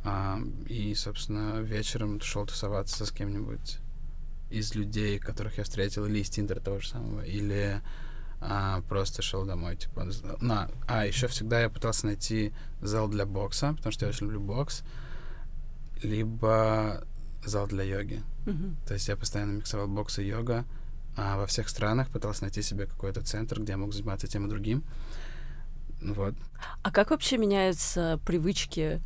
А, и, собственно, вечером шел тусоваться с кем-нибудь из людей, которых я встретил, или из Тиндера того же самого, или а, просто шел домой, типа, на, а, еще всегда я пытался найти зал для бокса, потому что я очень люблю бокс, либо зал для йоги. Mm-hmm. То есть я постоянно миксовал бокс и йога, а во всех странах пытался найти себе какой-то центр, где я мог заниматься тем и другим. Вот. А как вообще меняются привычки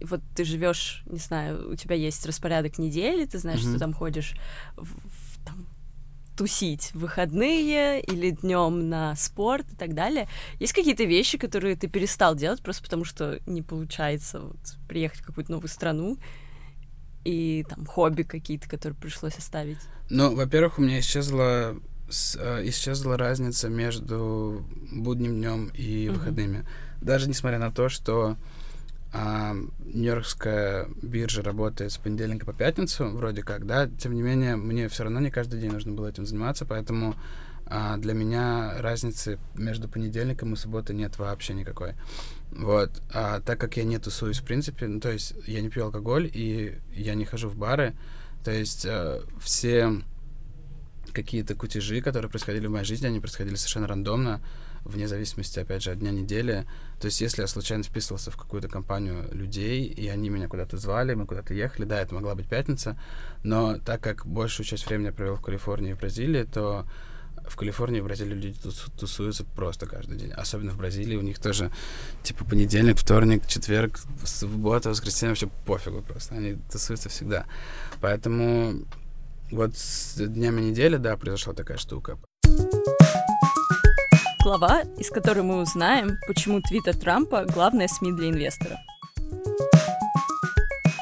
вот ты живешь, не знаю, у тебя есть распорядок недели, ты знаешь, mm-hmm. что там ходишь в, в, там, тусить в выходные или днем на спорт и так далее. Есть какие-то вещи, которые ты перестал делать просто потому, что не получается вот, приехать в какую-то новую страну и там хобби какие-то, которые пришлось оставить? Ну, во-первых, у меня исчезла с, э, исчезла разница между будним днем и mm-hmm. выходными. Даже несмотря на то, что а Нью-Йоркская биржа работает с понедельника по пятницу, вроде как, да, тем не менее, мне все равно не каждый день нужно было этим заниматься, поэтому а, для меня разницы между понедельником и субботой нет вообще никакой. Вот. А так как я не тусуюсь, в принципе, ну, то есть я не пью алкоголь, и я не хожу в бары, то есть а, все какие-то кутежи, которые происходили в моей жизни, они происходили совершенно рандомно, вне зависимости, опять же, от дня недели. То есть, если я случайно вписывался в какую-то компанию людей, и они меня куда-то звали, мы куда-то ехали, да, это могла быть пятница, но так как большую часть времени я провел в Калифорнии и Бразилии, то в Калифорнии и Бразилии люди тусуются просто каждый день. Особенно в Бразилии у них тоже, типа, понедельник, вторник, четверг, суббота, воскресенье, вообще пофигу просто. Они тусуются всегда. Поэтому вот с днями недели, да, произошла такая штука глава, из которой мы узнаем, почему твиттер Трампа — главная СМИ для инвестора.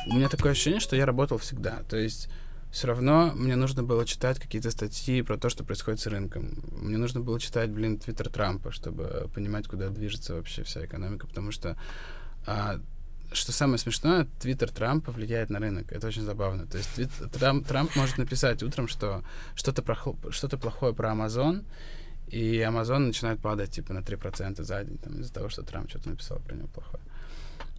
У меня такое ощущение, что я работал всегда. То есть все равно мне нужно было читать какие-то статьи про то, что происходит с рынком. Мне нужно было читать, блин, твиттер Трампа, чтобы понимать, куда движется вообще вся экономика, потому что а, что самое смешное, твиттер Трампа влияет на рынок. Это очень забавно. То есть твит, Трамп, Трамп может написать утром, что что-то, что-то плохое про Амазон, и Amazon начинает падать типа на 3% за день там, из-за того, что Трамп что-то написал про него плохое.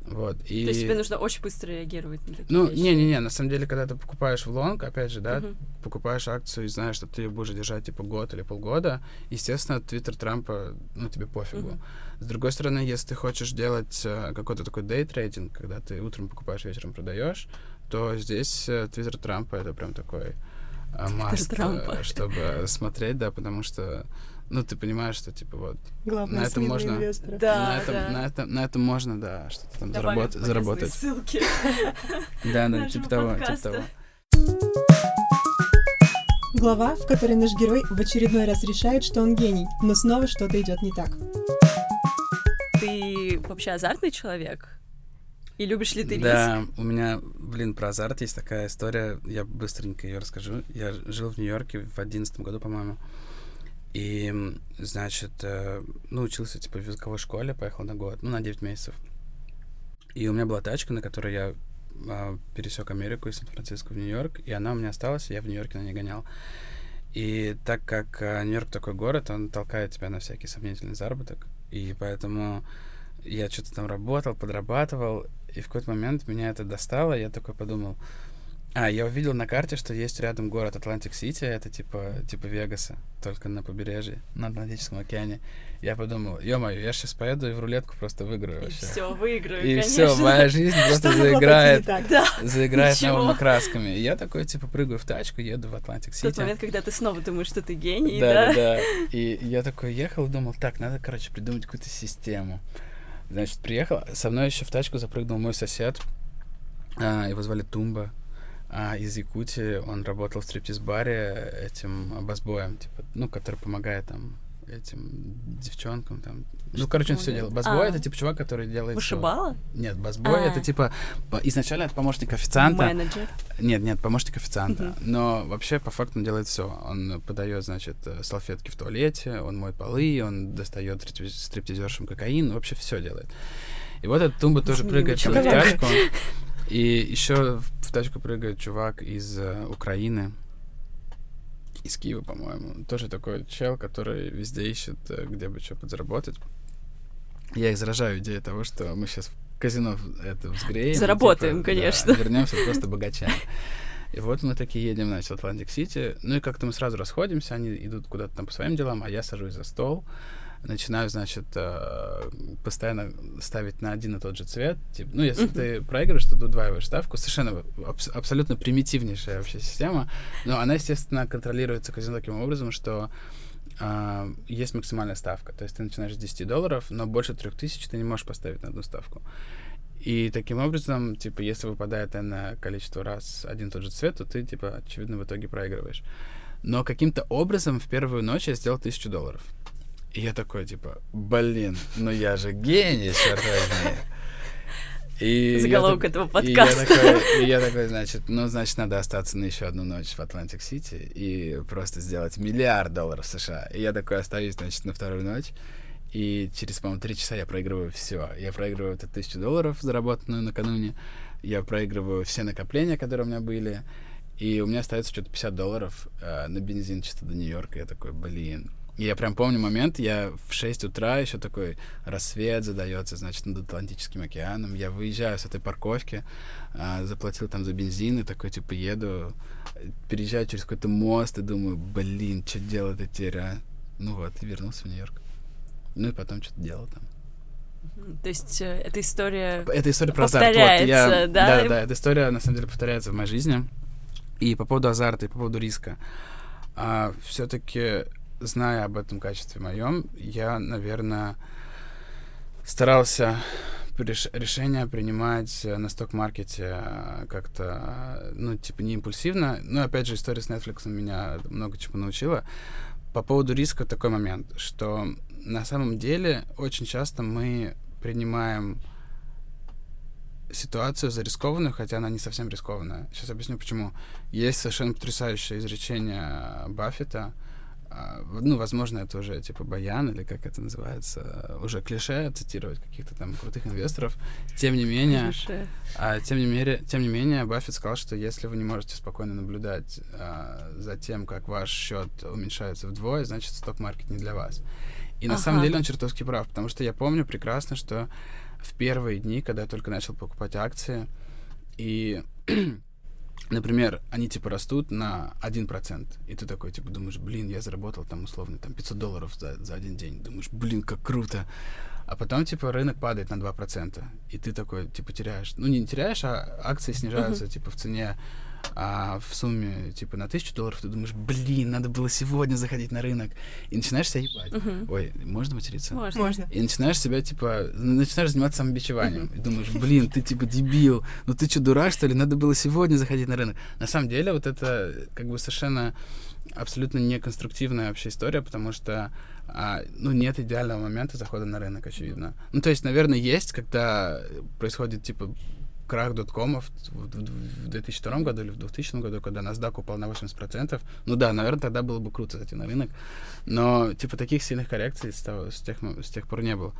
Вот, и... То есть тебе нужно очень быстро реагировать на такие Ну, не-не-не, на самом деле, когда ты покупаешь в лонг, опять же, да, uh-huh. покупаешь акцию и знаешь, что ты ее будешь держать, типа, год или полгода, естественно, твиттер Трампа, ну, тебе пофигу. Uh-huh. С другой стороны, если ты хочешь делать uh, какой-то такой дейтрейдинг, когда ты утром покупаешь, вечером продаешь, то здесь uh, твиттер Трампа — это прям такой uh, маст, чтобы смотреть, да, потому что ну, ты понимаешь, что, типа, вот... Главное, на этом можно... Да, на, этом, да. На, этом, на этом можно, да, что-то там заработ... заработать. ссылки. (laughs) Да, да, типа того, типа того. Глава, в которой наш герой в очередной раз решает, что он гений, но снова что-то идет не так. Ты вообще азартный человек? И любишь ли ты Да, у меня, блин, про азарт есть такая история, я быстренько ее расскажу. Я жил в Нью-Йорке в одиннадцатом году, по-моему. И, значит, э, ну, учился, типа, в языковой школе, поехал на год, ну, на 9 месяцев. И у меня была тачка, на которой я а, пересек Америку из Сан-Франциско в Нью-Йорк, и она у меня осталась, и я в Нью-Йорке на ней гонял. И так как а, Нью-Йорк такой город, он толкает тебя на всякий сомнительный заработок, и поэтому я что-то там работал, подрабатывал, и в какой-то момент меня это достало, я такой подумал, а, я увидел на карте, что есть рядом город Атлантик-Сити, это типа, типа Вегаса, только на побережье, на Атлантическом океане. Я подумал, ё-моё, я сейчас поеду и в рулетку просто выиграю вообще. И все, выиграю, И конечно. все, моя жизнь (laughs) просто заиграет, Да, заиграет ничего. новыми красками. И я такой, типа, прыгаю в тачку, еду в Атлантик-Сити. тот момент, когда ты снова думаешь, что ты гений, Да, да? да, да. И я такой ехал и думал, так, надо, короче, придумать какую-то систему. Значит, приехал, со мной еще в тачку запрыгнул мой сосед, а, его звали Тумба, а, из Якутии. Он работал в стриптиз-баре этим басбоем, типа, ну, который помогает там этим девчонкам там. Ну, Что короче, он все делал. Басбой А. это типа чувак, который делает. Вышибала? Нет, басбой А. это типа изначально это помощник официанта. Менеджер. Нет, нет, помощник официанта. Мгм. Но вообще по факту он делает все. Он подает, значит, э, салфетки в туалете, он моет полы, он достает стрип- стриптизершам кокаин, вообще все делает. И вот этот тумба тоже прыгает в человек. тачку. И еще в тачку прыгает чувак из э, Украины, из Киева, по-моему. Тоже такой чел, который везде ищет, э, где бы что подзаработать. Я их заражаю идеей того, что мы сейчас в казино это взгреем. и, Заработаем, типа, конечно. Да, вернемся просто (laughs) богачами. И вот мы такие едем, значит, в Атлантик-Сити. Ну и как-то мы сразу расходимся, они идут куда-то там по своим делам, а я сажусь за стол, начинаю, значит, э, постоянно ставить на один и тот же цвет. Типа, ну, если ты проигрываешь, то ты удваиваешь ставку. Совершенно абс- абсолютно примитивнейшая вообще система. Но она, естественно, контролируется казино таким образом, что а, есть максимальная ставка. То есть ты начинаешь с 10 долларов, но больше 3000 ты не можешь поставить на одну ставку. И таким образом, типа, если выпадает на количество раз один и тот же цвет, то ты, типа, очевидно, в итоге проигрываешь. Но каким-то образом в первую ночь я сделал тысячу долларов. И я такой, типа, блин, ну я же гений, черт возьми. И я Заголовок так- этого и я подкаста. такой, и я такой, значит, ну, значит, надо остаться на еще одну ночь в Атлантик-Сити и просто сделать миллиард долларов США. И я такой остаюсь, значит, на вторую ночь. И через, по-моему, три часа я проигрываю все. Я проигрываю эту тысячу долларов, заработанную накануне. Я проигрываю все накопления, которые у меня были. И у меня остается что-то 50 долларов э, на бензин чисто до Нью-Йорка. Я такой, блин. И я прям помню момент, я в 6 утра, еще такой рассвет задается, значит, над Атлантическим океаном. Я выезжаю с этой парковки, а, заплатил там за бензин и такой, типа, еду, переезжаю через какой-то мост и думаю, блин, что делать теперь, а? Ну вот, и вернулся в Нью-Йорк. Ну и потом что-то делал там. То есть э, эта история... Эта история про азарт. Вот, я, да? Да, да, эта история, на самом деле, повторяется в моей жизни. И по поводу азарта, и по поводу риска. А, все-таки, зная об этом качестве моем, я, наверное, старался реш- решения принимать э, на сток-маркете э, как-то, э, ну, типа, не импульсивно. Но, опять же, история с Netflix меня много чему научила. По поводу риска такой момент, что на самом деле очень часто мы принимаем ситуацию за рискованную, хотя она не совсем рискованная. Сейчас объясню, почему. Есть совершенно потрясающее изречение Баффета. А, Ну, возможно, это уже типа баян, или как это называется, уже клише цитировать каких-то там крутых инвесторов. Тем не менее, а, тем, не мере, тем не менее, Баффет сказал, что если вы не можете спокойно наблюдать а, за тем, как ваш счет уменьшается вдвое, значит, сток-маркет не для вас. И на самом Ага. деле он чертовски прав, потому что я помню прекрасно, что в первые дни, когда я только начал покупать акции, и, например, они типа растут на 1%, и ты такой, типа, думаешь, блин, я заработал там условно там 500 долларов за, за один день, думаешь, блин, как круто. А потом, типа, рынок падает на 2%, и ты такой, типа, теряешь. Ну, не теряешь, а акции снижаются, типа, в цене а в сумме, типа, на тысячу долларов, ты думаешь, блин, надо было сегодня заходить на рынок. И начинаешь себя ебать. Мгм. Ой, можно материться? Можно. Можно. И начинаешь себя, типа, начинаешь заниматься самобичеванием. И думаешь, блин, ты, типа, дебил. Ну ты что, дурак, что ли? Надо было сегодня заходить на рынок. На самом деле, вот это, как бы, совершенно абсолютно неконструктивная вообще история, потому что, а, ну, нет идеального момента захода на рынок, очевидно. Ну, то есть, наверное, есть, когда происходит, типа, крах доткомов в, в- в 2002 году или в 2000 году, когда NASDAQ упал на 80%. Ну да, наверное, тогда было бы круто зайти на рынок. Но, типа, таких сильных коррекций с, того, с, тех, с тех пор не было.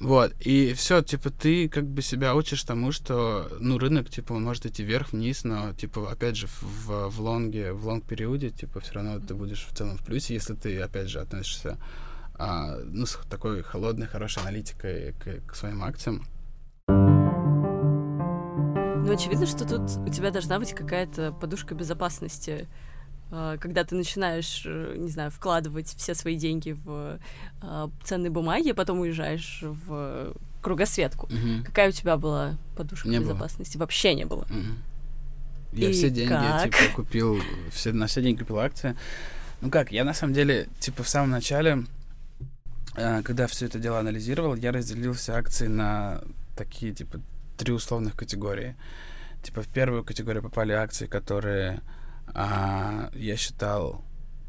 Вот, и все, типа, ты как бы себя учишь тому, что, ну, рынок, типа, он может идти вверх-вниз, но, типа, опять же, в, в лонге, в лонг-периоде, типа, все равно ты будешь в целом в плюсе, если ты, опять же, относишься, а, ну, с такой холодной, хорошей аналитикой к, к своим акциям. Ну, очевидно, что тут у тебя должна быть какая-то подушка безопасности а, когда ты начинаешь, э, не знаю, вкладывать все свои деньги в а, ценные бумаги, а потом уезжаешь в кругосветку. Угу. Какая у тебя была подушка Не безопасности? Было. Вообще не было. Угу. Я И все деньги, как? типа, купил, все, на все деньги купил акции. Ну как, я на самом деле, типа, в самом начале, э, когда все это дело анализировал, я разделил все акции на такие, типа, три условных категории. Типа, в первую категорию попали акции, которые а, я считал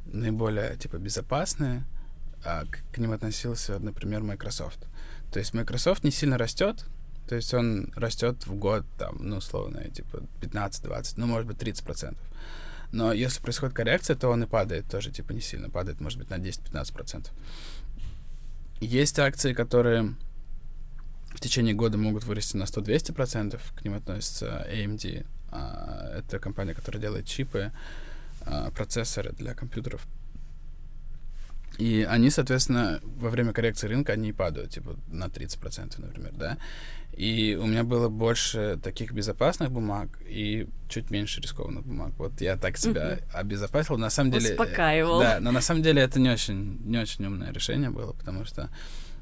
наиболее типа безопасные, а к, к ним относился, например, Microsoft. То есть Microsoft не сильно растет, то есть он растет в год, там, ну, условно, типа 15-20, ну, может быть, 30 процентов. Но если происходит коррекция, то он и падает тоже, типа, не сильно падает, может быть, на 10-15 процентов. Есть акции, которые в течение года могут вырасти на 100-200 процентов, к ним относится AMD, а, это компания, которая делает чипы, а, процессоры для компьютеров. И они, соответственно, во время коррекции рынка, они падают, типа, на 30%, например, да. И у меня было больше таких безопасных бумаг и чуть меньше рискованных бумаг. Вот я так себя uh-huh. обезопасил. На самом деле... Успокаивал. Да, но на самом деле это не очень, не очень умное решение было, потому что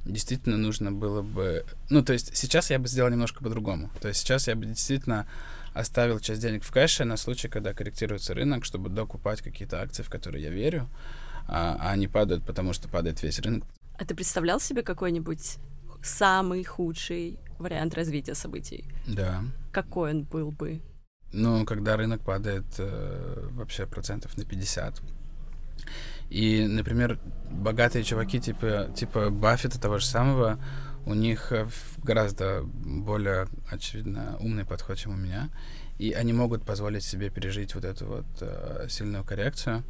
действительно нужно было бы... Ну, то есть сейчас я бы сделал немножко по-другому. То есть сейчас я бы действительно оставил часть денег в кэше на случай, когда корректируется рынок, чтобы докупать какие-то акции, в которые я верю, а, а они падают, потому что падает весь рынок. А ты представлял себе какой-нибудь самый худший вариант развития событий? Да. Какой он был бы? Ну, когда рынок падает э, вообще процентов на 50. И, например, богатые чуваки типа, типа Баффета того же самого, у них э, гораздо более, очевидно, умный подход, чем у меня. И они могут позволить себе пережить вот эту вот э, сильную коррекцию.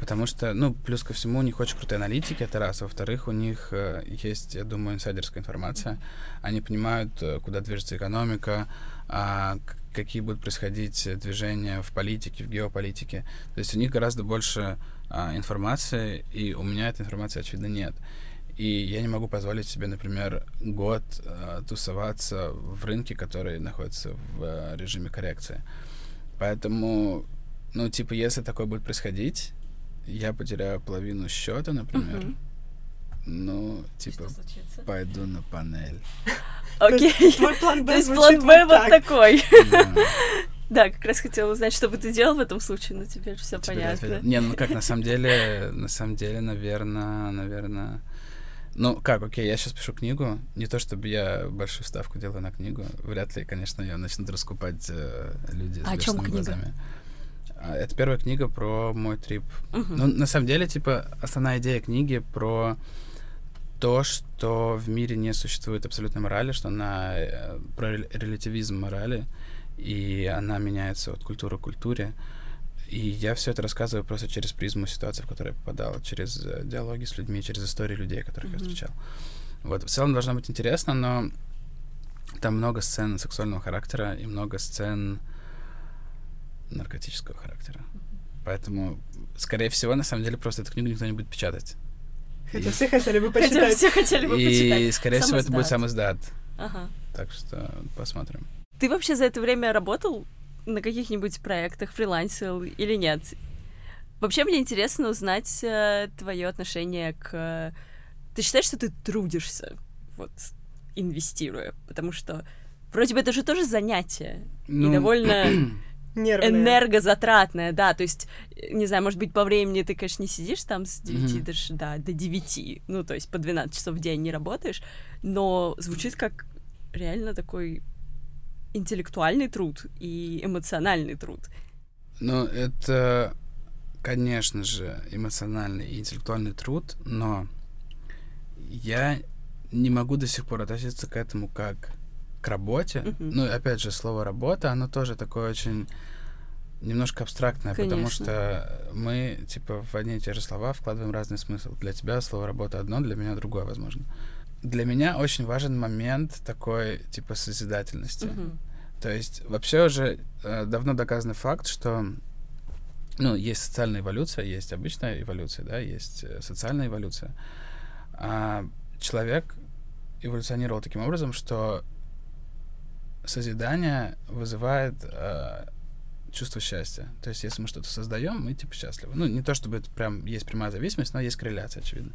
Потому что, ну, плюс ко всему, у них очень крутые аналитики, это раз. Во-вторых, у них э, есть, я думаю, инсайдерская информация. Они понимают, э, куда движется экономика, э, какие будут происходить движения в политике, в геополитике. То есть у них гораздо больше э, информации, и у меня этой информации, очевидно, нет. И я не могу позволить себе, например, год э, тусоваться в рынке, который находится в э, режиме коррекции. Поэтому, ну, типа, если такое будет происходить, я потеряю половину счета, например. Мгм. Ну, типа, пойду на панель. Окей. Твой план То есть план Б вот вот так. такой. Да. Как раз хотела узнать, что бы ты делал в этом случае, но теперь все понятно. Не, ну как, на самом деле, на самом деле, наверное, наверное... Ну, как, окей, я сейчас пишу книгу. Не то, чтобы я большую ставку делаю на книгу. Вряд ли, конечно, ее начнут раскупать э, люди с А о чём бешеными книга? глазами. А, Это первая книга про мой трип. Мгм. Ну, на самом деле, типа, основная идея книги про то, что в мире не существует абсолютной морали, что она э, про рел- релятивизм морали, и она меняется от культуры к культуре. И я все это рассказываю просто через призму ситуации, в которую я попадал, через э, диалоги с людьми, через истории людей, которых я Мгм. встречал. Вот, в целом должно быть интересно, но там много сцен сексуального характера и много сцен наркотического характера. Поэтому, скорее всего, на самом деле, просто эту книгу никто не будет печатать. Хотя все хотели бы Хотя почитать. все хотели бы И, почитать. скорее всего, это будет Сам издат. Ага. Так что посмотрим. Ты вообще за это время работал на каких-нибудь проектах, фрилансил или нет? Вообще мне интересно узнать твое отношение к... Ты считаешь, что ты трудишься, вот, инвестируя? Потому что вроде бы это же тоже занятие. Ну, И довольно (clears throat) Нервные. энергозатратное, да, то есть, не знаю, может быть, по времени ты, конечно, не сидишь там с 9 Мгм. до, да, до 9, ну, то есть по 12 часов в день не работаешь, но звучит как реально такой интеллектуальный труд и эмоциональный труд. Ну, это, конечно же, эмоциональный и интеллектуальный труд, но я не могу до сих пор относиться к этому как к работе. Мгм. Ну, опять же, слово работа, оно тоже такое очень немножко абстрактное, потому Конечно. что мы, типа, в одни и те же слова вкладываем разный смысл. Для тебя слово работа одно, для меня другое, возможно. для меня очень важен момент такой, типа, созидательности. То есть вообще уже э, давно доказанный факт, что ну, есть социальная эволюция, есть обычная эволюция, да, есть э, социальная эволюция. А человек эволюционировал таким образом, что созидание вызывает э, чувство счастья. То есть, если мы что-то создаем, мы типа счастливы. Ну, не то чтобы это прям есть прямая зависимость, но есть корреляция, очевидно.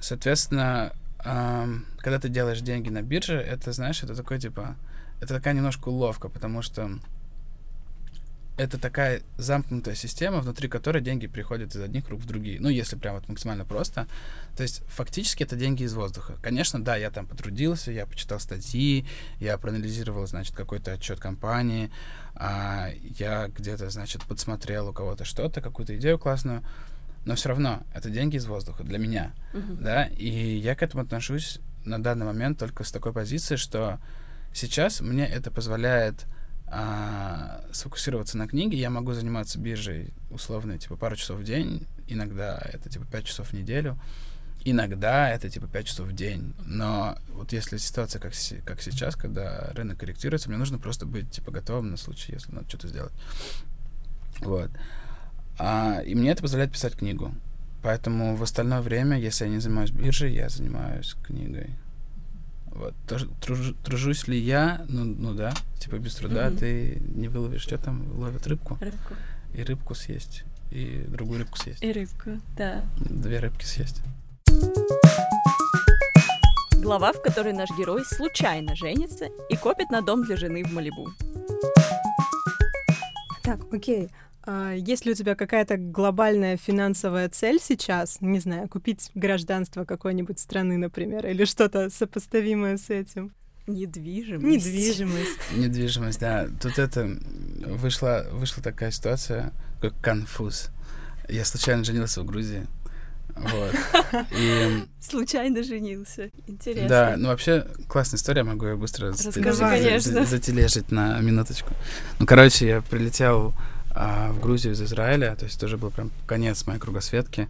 Соответственно, э, когда ты делаешь деньги на бирже, это, знаешь, это такой типа, это такая немножко уловка, потому что это такая замкнутая система, внутри которой деньги приходят из одних рук в другие. Ну, если прям вот максимально просто. То есть фактически это деньги из воздуха. Конечно, да, я там потрудился, я почитал статьи, я проанализировал, значит, какой-то отчет компании, а, я где-то, значит, подсмотрел у кого-то что-то, какую-то идею классную, но все равно это деньги из воздуха для меня, uh-huh. да, и я к этому отношусь на данный момент только с такой позиции, что сейчас мне это позволяет а, сфокусироваться на книге, я могу заниматься биржей условно, типа, пару часов в день, иногда это, типа, пять часов в неделю, иногда это, типа, пять часов в день, но вот если ситуация как, как сейчас, когда рынок корректируется, мне нужно просто быть, типа, готовым на случай, если надо что-то сделать. Вот. А, и мне это позволяет писать книгу. Поэтому в остальное время, если я не занимаюсь биржей, я занимаюсь книгой. Вот. Труж, тружусь ли я? Ну, ну да. Типа без труда mm-hmm. ты не выловишь. Что там ловят рыбку? Рыбку. И рыбку съесть. И другую рыбку съесть. И рыбку, да. Две рыбки съесть. Глава, в которой наш герой случайно женится и копит на дом для жены в Малибу. Так, окей. А есть ли у тебя какая-то глобальная финансовая цель сейчас? Не знаю, купить гражданство какой-нибудь страны, например, или что-то сопоставимое с этим? Недвижимость. Недвижимость. Недвижимость, да. Тут это вышла, вышла такая ситуация, как конфуз. Я случайно женился в Грузии. Вот. И... Случайно женился. Интересно. Да, ну вообще классная история, могу ее быстро Расскажи, конечно. затележить на минуточку. Ну, короче, я прилетел а, в Грузию из Израиля, то есть тоже был прям конец моей кругосветки.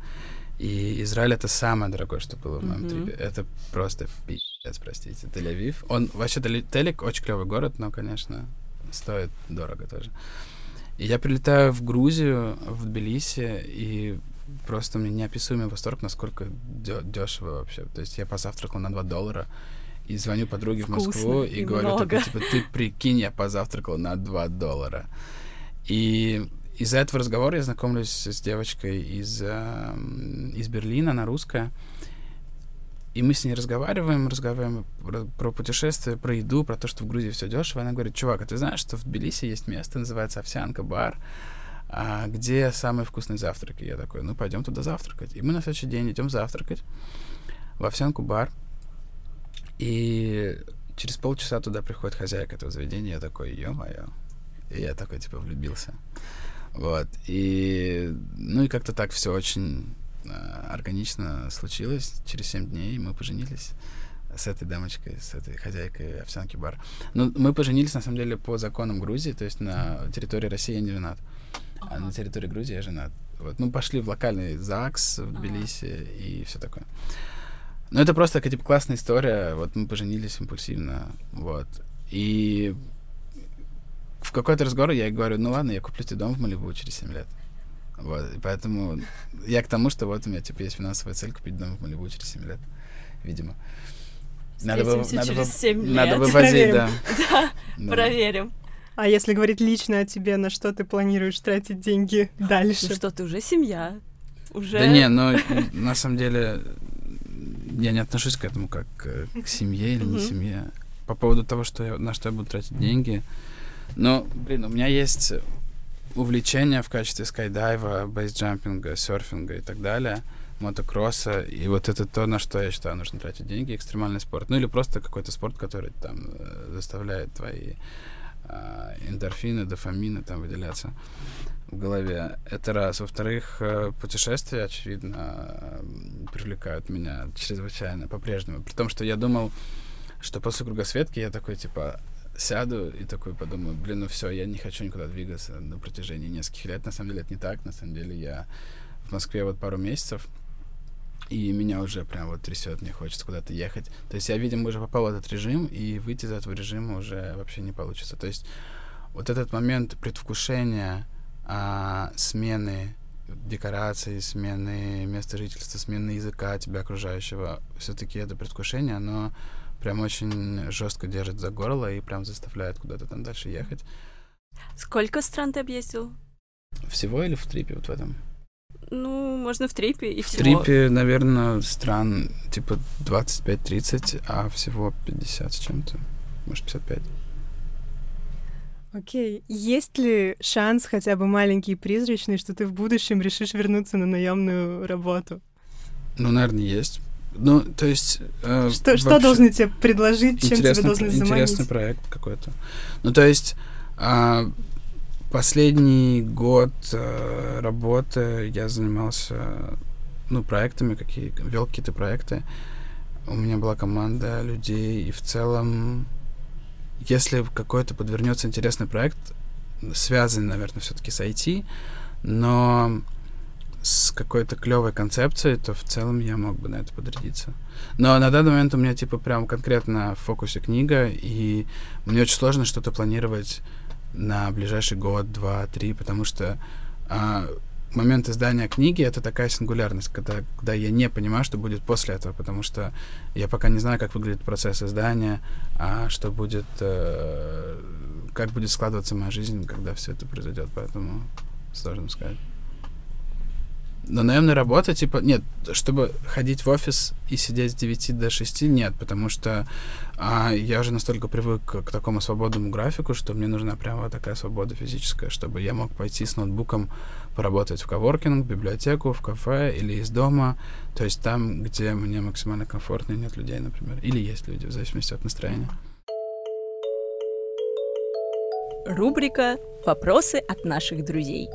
И Израиль это самое дорогое, что было в моем mm-hmm. трипе. Это просто пиздец, простите. Тель-Авив. Он вообще Телек очень клевый город, но, конечно, стоит дорого тоже. И я прилетаю в Грузию, в Тбилиси, и просто у меня неописуемый восторг, насколько дешево вообще. То есть я позавтракал на 2 доллара, и звоню подруге Вкусно, в Москву и, и говорю, такой, типа, ты прикинь, я позавтракал на 2 доллара. И из-за этого разговора я знакомлюсь с девочкой из, э, из Берлина, она русская. И мы с ней разговариваем, разговариваем про, про путешествия, про еду, про то, что в Грузии все дешево. Она говорит, чувак, а ты знаешь, что в Тбилиси есть место, называется Овсянка бар, а, где самые вкусные завтраки? Я такой, ну пойдем туда завтракать. И мы на следующий день идем завтракать в Овсянку бар. И через полчаса туда приходит хозяйка этого заведения. Я такой, ё-моё, и я такой, типа, влюбился. Вот. И, ну и как-то так все очень э, органично случилось. Через семь дней мы поженились с этой дамочкой, с этой хозяйкой овсянки бар. Ну, мы поженились, на самом деле, по законам Грузии, то есть на территории России я не женат, а на территории Грузии я женат. Вот. Мы пошли в локальный ЗАГС в Тбилиси и все такое. Ну, это просто такая, типа, классная история. Вот мы поженились импульсивно, вот. И в какой-то разговор я говорю, ну ладно, я куплю тебе дом в Малибу через 7 лет. Вот, и поэтому я к тому, что вот у меня, типа, есть финансовая цель купить дом в Малибу через 7 лет, видимо. Надо, бы, надо, через 7 лет. надо вывозить, да. (laughs) да. Да, проверим. А если говорить лично о тебе, на что ты планируешь тратить деньги (laughs) дальше? Ну что, ты уже семья. Уже... Да не, но на самом деле я не отношусь к этому как к семье или не семье. По поводу того, что я, на что я буду тратить деньги, ну, блин, у меня есть увлечения в качестве скайдайва, бейсджампинга, серфинга и так далее, мотокросса, и вот это то, на что я считаю нужно тратить деньги, экстремальный спорт. Ну или просто какой-то спорт, который там э, заставляет твои э, эндорфины, дофамины там выделяться в голове. Это раз. Во-вторых, э, путешествия, очевидно, привлекают меня чрезвычайно по-прежнему. При том, что я думал, что после кругосветки я такой, типа, сяду и такой подумаю, блин, ну все, я не хочу никуда двигаться на протяжении нескольких лет. На самом деле это не так. На самом деле я в Москве вот пару месяцев. и меня уже прям вот трясет, мне хочется куда-то ехать. То есть я, видимо, уже попал в этот режим, и выйти из этого режима уже вообще не получится. То есть вот этот момент предвкушения а, смены декораций, смены места жительства, смены языка тебя окружающего, все-таки это предвкушение, оно прям очень жестко держит за горло и прям заставляет куда-то там дальше ехать. Сколько стран ты объездил? Всего или в трипе вот в этом? Ну, можно в трипе и в всего. В трипе, наверное, стран типа 25-30, а всего 50 с чем-то. Может, 55. Окей. Есть ли шанс хотя бы маленький и призрачный, что ты в будущем решишь вернуться на наемную работу? Ну, наверное, есть. Ну, то есть... Э, что, что должны тебе предложить, чем тебе должны заманить? Интересный проект какой-то. Ну, то есть... Э, последний год э, работы я занимался, ну, проектами, какие, вел какие-то проекты. У меня была команда людей, и в целом если какой-то подвернется интересный проект, связанный, наверное, все-таки с IT, но с какой-то клевой концепцией, то в целом я мог бы на это подрядиться. Но на данный момент у меня типа прям конкретно в фокусе книга, и мне очень сложно что-то планировать на ближайший год, два, три, потому что а, момент издания книги это такая сингулярность, когда, когда я не понимаю, что будет после этого, потому что я пока не знаю, как выглядит процесс издания, а что будет, э, как будет складываться моя жизнь, когда все это произойдет, поэтому сложно сказать. Но наемная работа, типа, нет, чтобы ходить в офис и сидеть с 9 до 6, нет, потому что а, я уже настолько привык к, такому свободному графику, что мне нужна прямо такая свобода физическая, чтобы я мог пойти с ноутбуком поработать в коворкинг, в библиотеку, в кафе или из дома, то есть там, где мне максимально комфортно и нет людей, например, или есть люди, в зависимости от настроения. Рубрика «Вопросы от наших друзей».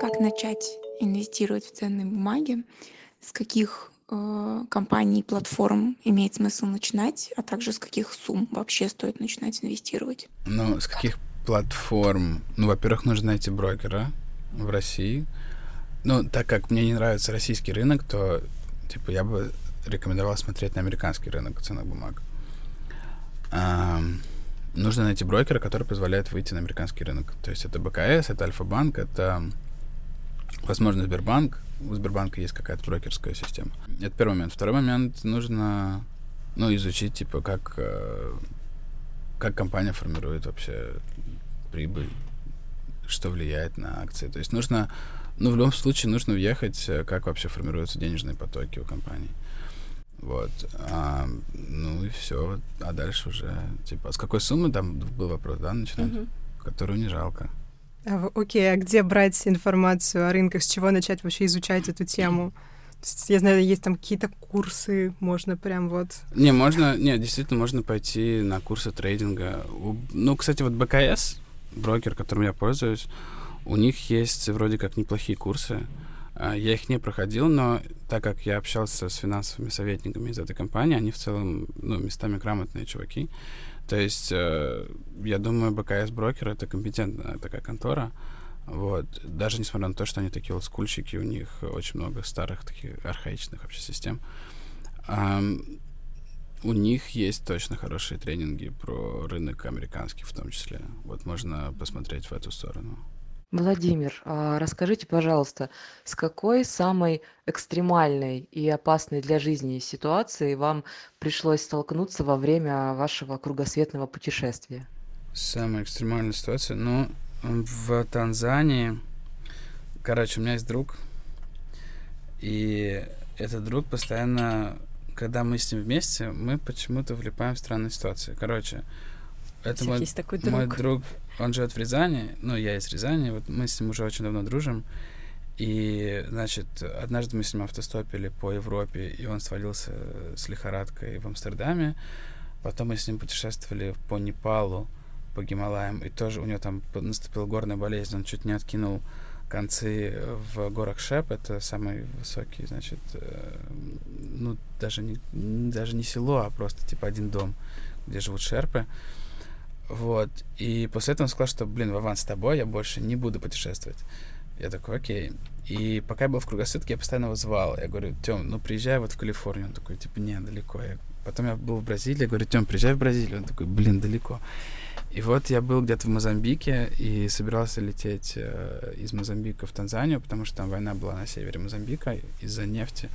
Как начать инвестировать в ценные бумаги? С каких э, компаний, платформ имеет смысл начинать, а также с каких сумм вообще стоит начинать инвестировать? Ну, с каких платформ? Ну, во-первых, нужно найти брокера в России. Ну, так как мне не нравится российский рынок, то, типа, я бы рекомендовал смотреть на американский рынок ценных бумаг. А, нужно найти брокера, который позволяет выйти на американский рынок. То есть это БКС, это Альфа-банк, это Возможно, Сбербанк. У Сбербанка есть какая-то брокерская система. Это первый момент. Второй момент нужно ну, изучить, типа, как, э, как компания формирует вообще прибыль, что влияет на акции. То есть нужно, ну, в любом случае нужно въехать, э, как вообще формируются денежные потоки у компании. Вот. А, ну и все. А дальше уже, типа, с какой суммы там был вопрос, да, начинать? Uh-huh. Которую не жалко. А, окей, а где брать информацию о рынках? С чего начать вообще изучать эту тему? есть, я знаю, есть там какие-то курсы, можно прям вот... Не, можно, не, действительно, можно пойти на курсы трейдинга. Ну, кстати, вот БКС, брокер, которым я пользуюсь, у них есть вроде как неплохие курсы. А, я их не проходил, но так как я общался с финансовыми советниками из этой компании, они в целом, ну, местами грамотные чуваки, то есть, э, я думаю, БКС Брокер — это компетентная такая контора. Вот. Даже несмотря на то, что они такие олдскульщики, у них очень много старых таких архаичных вообще систем. Um, у них есть точно хорошие тренинги про рынок американский в том числе. Вот можно посмотреть в эту сторону. Владимир, а расскажите, пожалуйста, с какой самой экстремальной и опасной для жизни ситуацией вам пришлось столкнуться во время вашего кругосветного путешествия? Самая экстремальная ситуация? Ну, в Танзании, короче, у меня есть друг, и этот друг постоянно, когда мы с ним вместе, мы почему-то влипаем в странные ситуации. Короче, это мой, есть такой друг. мой друг, он живет в Рязани, ну, я из Рязани, вот мы с ним уже очень давно дружим. И, значит, однажды мы с ним автостопили по Европе, и он свалился с лихорадкой в Амстердаме. Потом мы с ним путешествовали по Непалу, по Гималаям, и тоже у него там наступила горная болезнь, он чуть не откинул концы в горах Шеп, это самый высокий, значит, э, ну, даже не, даже не село, а просто, типа, один дом, где живут шерпы. Вот. И после этого он сказал, что, блин, Вован, с тобой я больше не буду путешествовать. Я такой, окей. И пока я был в кругосветке, я постоянно его звал. Я говорю, Тём, ну приезжай вот в Калифорнию. Он такой, типа, не, далеко. Я... Потом я был в Бразилии, я говорю, Тём, приезжай в Бразилию. Он такой, блин, далеко. И вот я был где-то в Мозамбике и собирался лететь э, из Мозамбика в Танзанию, потому что там война была на севере Мозамбика из-за нефти.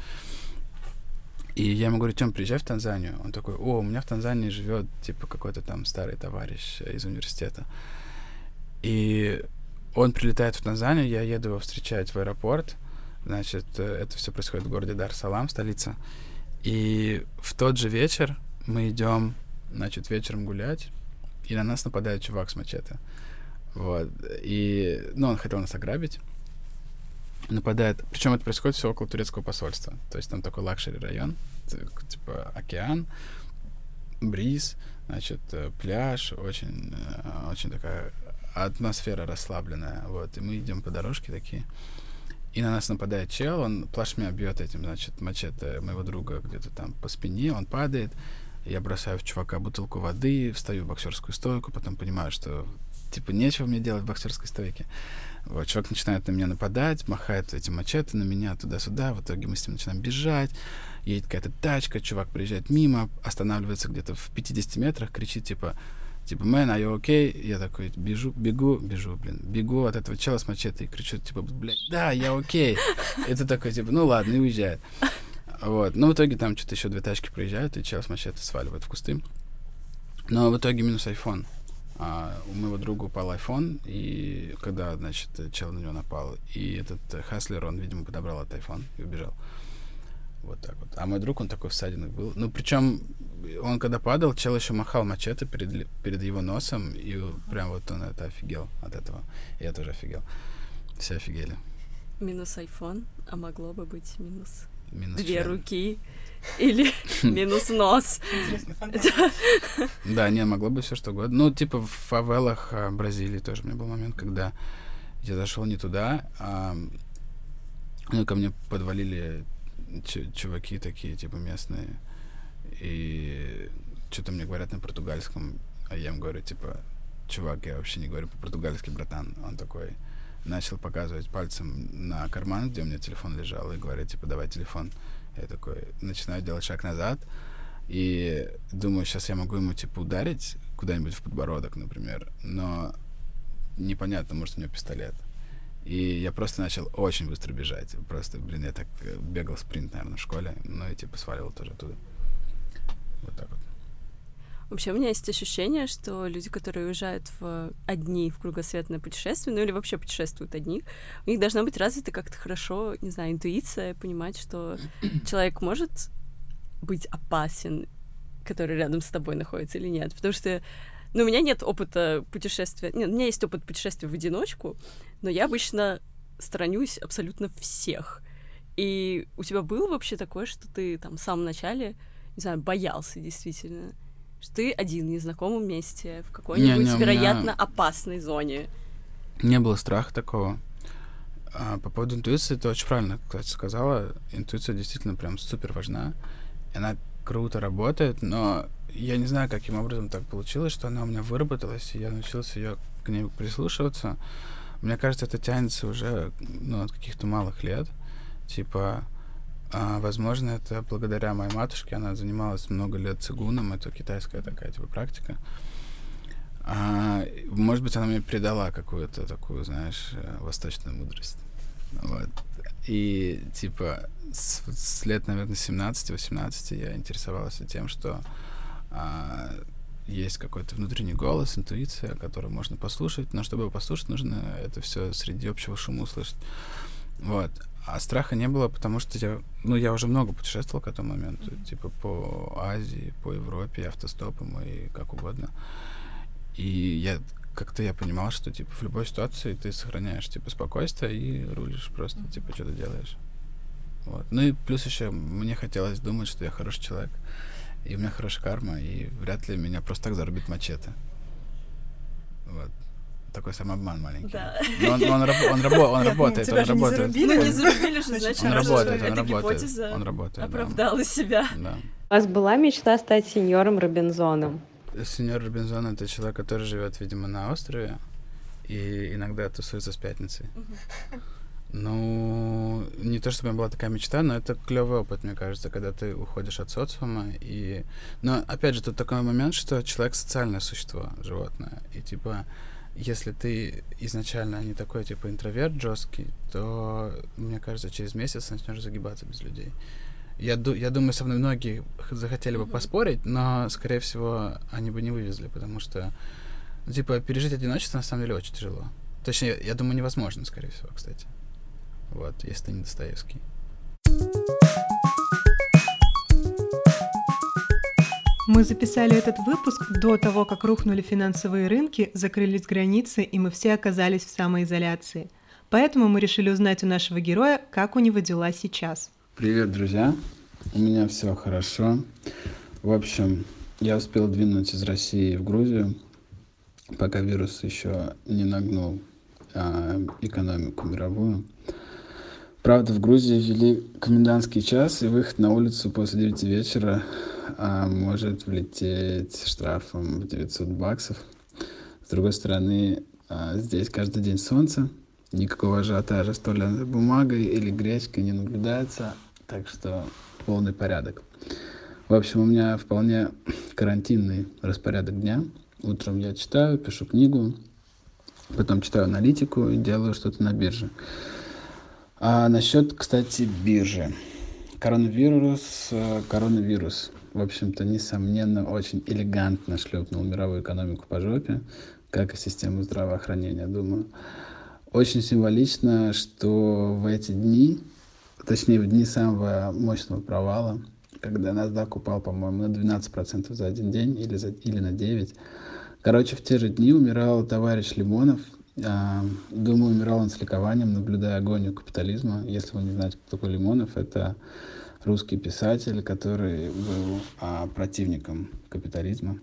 И я ему говорю, Тём, приезжай в Танзанию. Он такой, о, у меня в Танзании живет, типа, какой-то там старый товарищ из университета. И он прилетает в Танзанию, я еду его встречать в аэропорт. Значит, э, это все происходит в городе Дар-Салам, столица. И в тот же вечер мы идем, значит, вечером гулять, и на нас нападает чувак с мачете. Вот. И, ну, он хотел нас ограбить. Нападает. Причем это происходит все около турецкого посольства. То есть там такой luxury район, типа океан, бриз, значит, э, пляж, очень, э, очень такая атмосфера расслабленная, вот, и мы идем по дорожке такие, и на нас нападает чел, он плашмя бьет этим, значит, мачете моего друга где-то там по спине, он падает, я бросаю в чувака бутылку воды, встаю в боксерскую стойку, потом понимаю, что типа нечего мне делать в боксерской стойке. Вот, чувак начинает на меня нападать, махает этим мачете на меня туда-сюда, в итоге мы с ним начинаем бежать, едет какая-то тачка, чувак приезжает мимо, останавливается где-то в 50 метрах, кричит типа типа, man, are you okay? Я такой, бежу, бегу, бежу, блин, бегу от этого чела с мачете и кричу, типа, блядь, да, я окей. Это такой, типа, ну ладно, и уезжает. Вот. Но в итоге там что-то еще две тачки проезжают, и чел с мачете сваливает в кусты. Но в итоге минус iPhone. А у моего друга упал iPhone, и когда, значит, чел на него напал, и этот Хаслер, он, видимо, подобрал этот iPhone и убежал. Вот так вот. А мой друг, он такой в ссадинах был. Ну, причем он когда падал, чел еще махал мачете перед, перед его носом, и прям вот он это офигел от этого. Я тоже офигел. Все офигели. Минус iPhone, а могло бы быть минус, минус две член. руки или (laughs) минус нос. Да, не, могло быть все что угодно. Ну, типа в фавелах а, Бразилии тоже у меня был момент, когда я зашел не туда, а ну, ко мне подвалили чуваки такие, типа, местные, и что-то мне говорят на португальском, а я им говорю, типа, чувак, я вообще не говорю по-португальски, братан. Он такой начал показывать пальцем на карман, где у меня телефон лежал, и говорит, типа, давай телефон. Я такой начинаю делать шаг назад, и думаю, сейчас я могу ему, типа, ударить куда-нибудь в подбородок, например, но непонятно, может, у него пистолет. И я просто начал очень быстро бежать. Просто, блин, я так э, бегал спринт, наверное, в школе. Ну и типа сваливал тоже оттуда. Вот так вот. Вообще, у меня есть ощущение, что люди, которые уезжают в одни в кругосветное путешествие, ну или вообще путешествуют одни, у них должна быть развита как-то хорошо, не знаю, интуиция, понимать, что (clears throat) человек может быть опасен, который рядом с тобой находится или нет. Потому что ну, у меня нет опыта путешествия. Нет, у меня есть опыт путешествия в одиночку, но я обычно сторонюсь абсолютно всех. И у тебя было вообще такое, что ты там в самом начале, не знаю, боялся действительно? Что ты один в незнакомом месте, в какой-нибудь, не, не, вероятно, меня... опасной зоне? Не было страха такого. А по поводу интуиции, ты очень правильно, кстати, сказала. Интуиция действительно прям супер важна. Она круто работает, но я не знаю, каким образом так получилось, что она у меня выработалась, и я научился ее к ней прислушиваться. Мне кажется, это тянется уже ну, от каких-то малых лет. Типа, а, возможно, это благодаря моей матушке. Она занималась много лет цигуном. Это китайская такая типа практика. А, может быть, она мне передала какую-то такую, знаешь, э, восточную мудрость. Вот. И, типа, с, с лет, наверное, 17-18 я интересовался тем, что а, есть какой-то внутренний голос, интуиция, которую можно послушать, но чтобы его послушать, нужно это все среди общего шума услышать. Вот. А страха не было, потому что я, ну, я уже много путешествовал к этому моменту, типа по Азии, по Европе, автостопом и как угодно. И я как-то я понимал, что типа в любой ситуации ты сохраняешь типа спокойствие и рулишь просто, типа что ты делаешь. Вот. Ну и плюс еще мне хотелось думать, что я хороший человек и у меня хорошая карма, и вряд ли меня просто так зарубит мачете. Вот. Такой самообман маленький. Да. Но он, он, он, он, рабо, он работает, он работает. Ну, не зарубили же, значит, он работает, он работает, он работает. Оправдала да. себя. Да. У вас была мечта стать сеньором Робинзоном? Сеньор Робинзон — это человек, который живет, видимо, на острове, и иногда тусуются с пятницей. Ну, не то чтобы у меня была такая мечта, но это клевый опыт, мне кажется, когда ты уходишь от социума. И... Но опять же, тут такой момент, что человек социальное существо, животное. И типа, если ты изначально не такой, типа, интроверт жесткий, то, мне кажется, через месяц начнешь загибаться без людей. Я, ду- я думаю, со мной многие захотели бы поспорить, но, скорее всего, они бы не вывезли, потому что, ну, типа, пережить одиночество на самом деле очень тяжело. Точнее, я думаю, невозможно, скорее всего, кстати. Вот, если ты не Достоевский. Мы записали этот выпуск до того, как рухнули финансовые рынки, закрылись границы, и мы все оказались в самоизоляции. Поэтому мы решили узнать у нашего героя, как у него дела сейчас. Привет, друзья. У меня все хорошо. В общем, я успел двинуть из России в Грузию, пока вирус еще не нагнул а, экономику мировую. Правда, в Грузии ввели комендантский час, и выход на улицу после 9 вечера а, может влететь штрафом в 900 баксов. С другой стороны, а, здесь каждый день солнце, никакого ажиотажа с туалетной бумагой или гречкой не наблюдается, так что полный порядок. В общем, у меня вполне карантинный распорядок дня. Утром я читаю, пишу книгу, потом читаю аналитику и делаю что-то на бирже. А насчет, кстати, биржи. Коронавирус, э, коронавирус, в общем-то, несомненно, очень элегантно шлепнул мировую экономику по жопе, как и систему здравоохранения, думаю. Очень символично, что в эти дни, точнее, в дни самого мощного провала, когда NASDAQ упал, по-моему, на 12% за один день или, за, или на 9%, короче, в те же дни умирал товарищ Лимонов, а, думаю, умирал он с ликованием, наблюдая агонию капитализма. Если вы не знаете, кто такой Лимонов, это русский писатель, который был а, противником капитализма.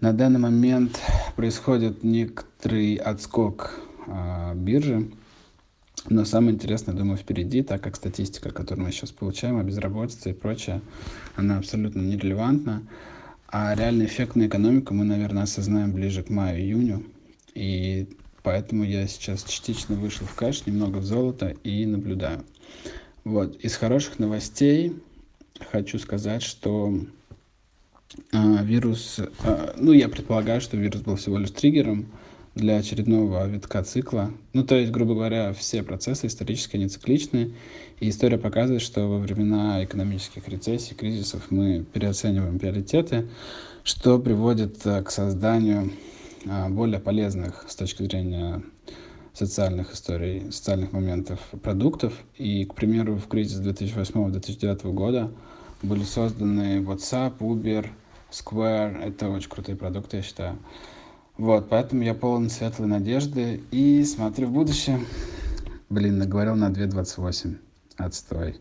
На данный момент происходит некоторый отскок а, биржи, но самое интересное, думаю, впереди, так как статистика, которую мы сейчас получаем о безработице и прочее, она абсолютно нерелевантна. А реальный эффект на экономику мы, наверное, осознаем ближе к маю-июню. И поэтому я сейчас частично вышел в кэш, немного в золото и наблюдаю. Вот. Из хороших новостей хочу сказать, что а, вирус, а, ну, я предполагаю, что вирус был всего лишь триггером для очередного витка цикла. Ну, то есть, грубо говоря, все процессы исторически не цикличны, и история показывает, что во времена экономических рецессий, кризисов мы переоцениваем приоритеты, что приводит э, к созданию а, более полезных с точки зрения социальных историй, социальных моментов продуктов. И, к примеру, в кризис 2008-2009 года были созданы WhatsApp, Uber, Square. Это очень крутые продукты, я считаю. Вот, поэтому я полон светлой надежды и смотрю в будущее. Блин, наговорил на 2.28. Отстой.